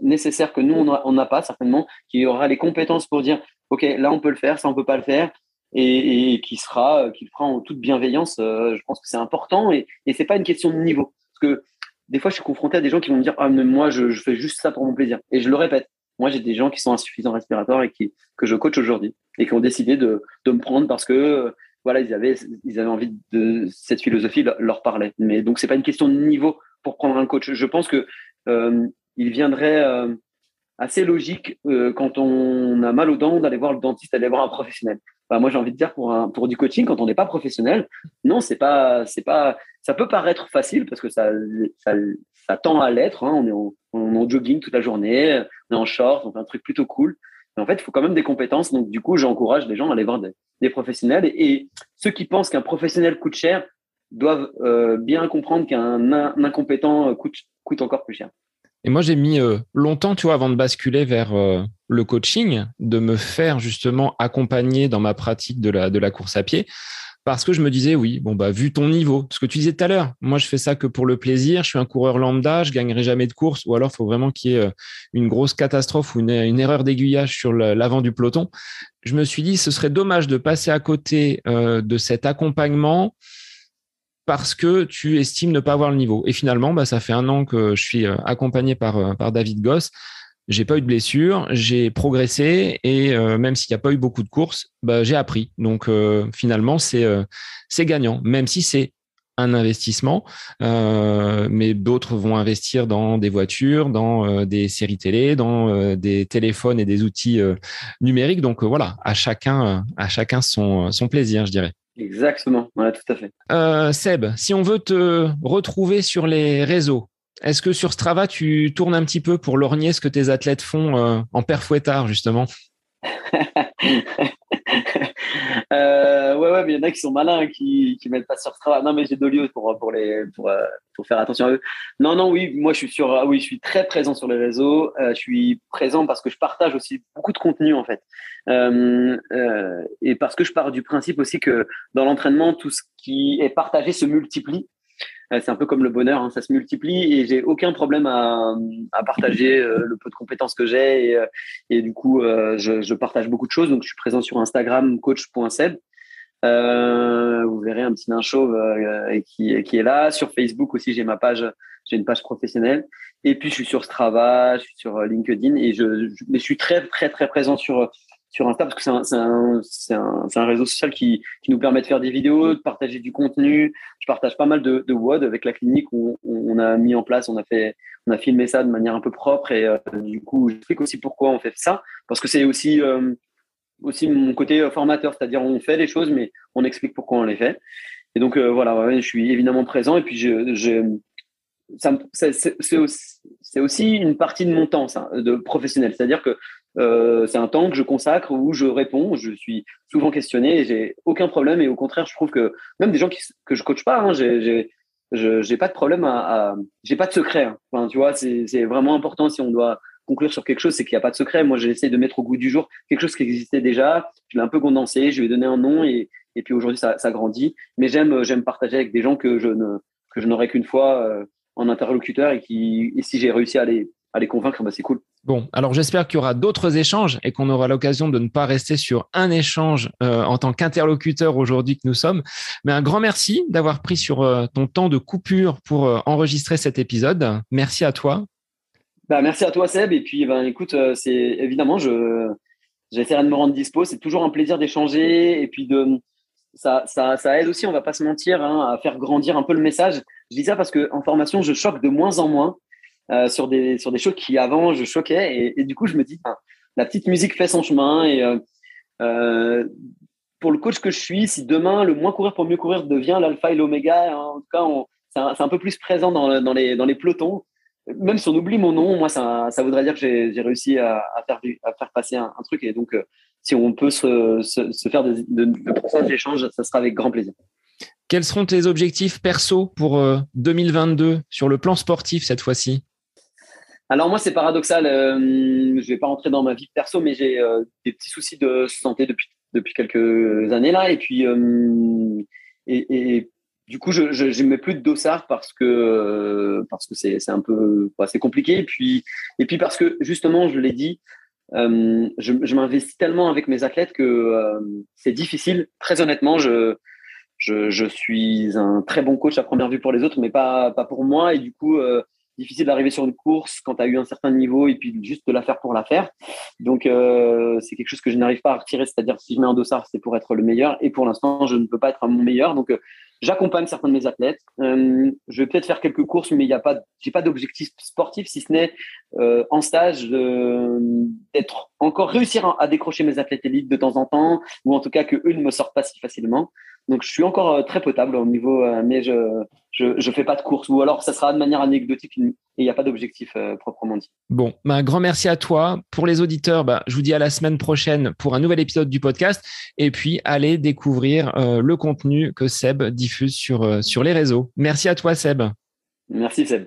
nécessaire que nous, on n'a pas certainement, qui aura les compétences pour dire, OK, là, on peut le faire, ça, on peut pas le faire, et, qui sera, qui le fera en toute bienveillance. Euh, je pense que c'est important et, et c'est pas une question de niveau. Parce que des fois, je suis confronté à des gens qui vont me dire, ah, mais moi, je, fais juste ça pour mon plaisir. Et je le répète, moi, j'ai des gens qui sont insuffisants respiratoires et qui, que je coach aujourd'hui et qui ont décidé de, de me prendre parce que voilà, ils avaient, ils avaient envie de cette philosophie leur parlait. Mais donc, c'est pas une question de niveau pour prendre un coach. Je pense que euh, il viendrait euh, assez logique euh, quand on a mal aux dents d'aller voir le dentiste, d'aller voir un professionnel. Moi, j'ai envie de dire pour un, du coaching, quand on n'est pas professionnel, non, c'est pas, c'est ça peut paraître facile parce que ça, tend à l'être. Hein. On est en, jogging toute la journée, on est en short, on fait un truc plutôt cool. Mais en fait, il faut quand même des compétences. Donc, du coup, j'encourage les gens à aller voir des, professionnels. Et, ceux qui pensent qu'un professionnel coûte cher doivent euh, bien comprendre qu'un incompétent coûte encore plus cher. Et moi, j'ai mis euh, longtemps, tu vois, avant de basculer vers euh, le coaching, de me faire justement accompagner dans ma pratique de la, course à pied parce que je me disais, oui, bon, bah, vu ton niveau, ce que tu disais tout à l'heure, moi, je fais ça que pour le plaisir, je suis un coureur lambda, je gagnerai jamais de course, ou alors, il faut vraiment qu'il y ait euh, une grosse catastrophe ou une, erreur d'aiguillage sur l'avant du peloton. Je me suis dit, ce serait dommage de passer à côté de cet accompagnement parce que tu estimes ne pas avoir le niveau. Et finalement, bah, ça fait un an que je suis euh, accompagné par, par David Goss j'ai pas eu de blessure, j'ai progressé et euh, même s'il n'y a pas eu beaucoup de courses, bah, j'ai appris. Donc euh, finalement, c'est euh, c'est gagnant, même si c'est un investissement, mais d'autres vont investir dans des voitures, dans des séries télé, dans des téléphones et des outils numériques. Donc voilà, à chacun, à chacun son, son plaisir, je dirais. Exactement, voilà, tout à fait. Seb, si on veut te retrouver sur les réseaux, est-ce que sur Strava, tu tournes un petit peu pour lorgner ce que tes athlètes font euh, en père fouettard, justement? euh, ouais, ouais, mais il y en a qui sont malins, qui ne mettent pas sur Strava. Non, mais j'ai lieux pour, pour, les, pour, euh, pour, faire attention à eux. Non, non, oui, moi, je suis, sur, oui, je suis très présent sur les réseaux. je suis présent parce que je partage aussi beaucoup de contenu, en fait. et parce que je pars du principe aussi que dans l'entraînement, tout ce qui est partagé se multiplie. Euh, c'est un peu comme le bonheur, hein, ça se multiplie et j'ai aucun problème à, à partager euh, le peu de compétences que j'ai et, euh, et, du coup je, je, partage beaucoup de choses. Donc je suis présent sur Instagram coach.seb. Euh, vous verrez un petit nain chauve euh, qui, qui est là. Sur Facebook aussi, j'ai ma page, j'ai une page professionnelle. Et puis je suis sur Strava, je suis sur LinkedIn et je, je mais je suis très très très présent sur sur Insta parce que c'est un, un, un, réseau social qui, qui, nous permet de faire des vidéos, de partager du contenu. Je partage pas mal de, de WOD avec la clinique où on, a mis en place, on a fait, on a filmé ça de manière un peu propre et euh, du coup, j'explique aussi pourquoi on fait ça parce que c'est aussi euh, aussi mon côté euh, formateur, c'est-à-dire on fait les choses mais on explique pourquoi on les fait. Et donc voilà, je suis évidemment présent et puis je, je c'est aussi, aussi, une partie de mon temps ça, de professionnel. C'est-à-dire que euh, c'est un temps que je consacre où je réponds. Je suis souvent questionné j'ai aucun problème. Et au contraire, je trouve que même des gens que je coach pas, hein, j'ai j'ai pas de problème à, j'ai pas de secret. Hein. Enfin, tu vois, c'est vraiment important si on doit conclure sur quelque chose, c'est qu'il n'y a pas de secret. Moi, j'essaie de mettre au goût du jour quelque chose qui existait déjà. Je l'ai un peu condensé, je lui ai donné un nom et, puis aujourd'hui, ça, grandit. Mais j'aime j'aime partager avec des gens que je ne que je n'aurais qu'une fois euh, en interlocuteur et qui et si j'ai réussi à les à les convaincre, bah, c'est cool. Bon, alors j'espère qu'il y aura d'autres échanges et qu'on aura l'occasion de ne pas rester sur un échange euh, en tant qu'interlocuteur aujourd'hui que nous sommes. Mais un grand merci d'avoir pris sur euh, ton temps de coupure pour euh, enregistrer cet épisode. Merci à toi. Bah, merci à toi Seb. Et puis ben, écoute, c'est évidemment, je, j'essaierai de me rendre dispo. C'est toujours un plaisir d'échanger et puis de ça, ça, ça, aide aussi, on va pas se mentir, hein, à faire grandir un peu le message. Je dis ça parce que en formation, je choque de moins en moins euh, sur des sur des choses qui avant je choquais et, du coup je me dis la petite musique fait son chemin et euh, euh, pour le coach que je suis, si demain le moins courir pour mieux courir devient l'alpha et l'oméga, hein, en tout cas c'est un, peu plus présent dans, dans les dans les pelotons. Même si on oublie mon nom, moi ça, ça voudrait dire que j'ai réussi à, faire à faire passer un, truc et donc si on peut se, se, faire de, de, de d'échange, ça sera avec grand plaisir. Quels seront tes objectifs perso pour 2022 sur le plan sportif cette fois-ci? Alors moi, c'est paradoxal. Euh, je vais pas rentrer dans ma vie perso, mais j'ai euh, des petits soucis de santé depuis depuis quelques années là, et puis euh, et, du coup, je, je, mets plus de dossard parce que parce que c'est un peu c'est compliqué. Et puis et puis parce que justement, je l'ai dit, je, je m'investis tellement avec mes athlètes que c'est difficile. Très honnêtement, je je, je, suis un très bon coach à première vue pour les autres, mais pas, pas pour moi. Et du coup, difficile d'arriver sur une course quand tu as eu un certain niveau et puis juste de la faire pour la faire. Donc, euh, c'est quelque chose que je n'arrive pas à retirer. C'est-à-dire, si je mets un dossard, c'est pour être le meilleur. Et pour l'instant, je ne peux pas être mon meilleur. Donc, euh, j'accompagne certains de mes athlètes. Euh, je vais peut-être faire quelques courses, mais il n'y a pas, j'ai pas d'objectif sportif, si ce n'est en stage d'être encore réussir à, décrocher mes athlètes élites de temps en temps, ou en tout cas que eux ne me sortent pas si facilement. Donc, je suis encore euh, très potable au niveau, euh, mais je, je, je fais pas de course. Ou alors, ça sera de manière anecdotique et il n'y a pas d'objectif euh, proprement dit. Bon, bah, un grand merci à toi. Pour les auditeurs, bah, je vous dis à la semaine prochaine pour un nouvel épisode du podcast. Et puis, allez découvrir le contenu que Seb diffuse sur, sur les réseaux. Merci à toi, Seb. Merci, Seb.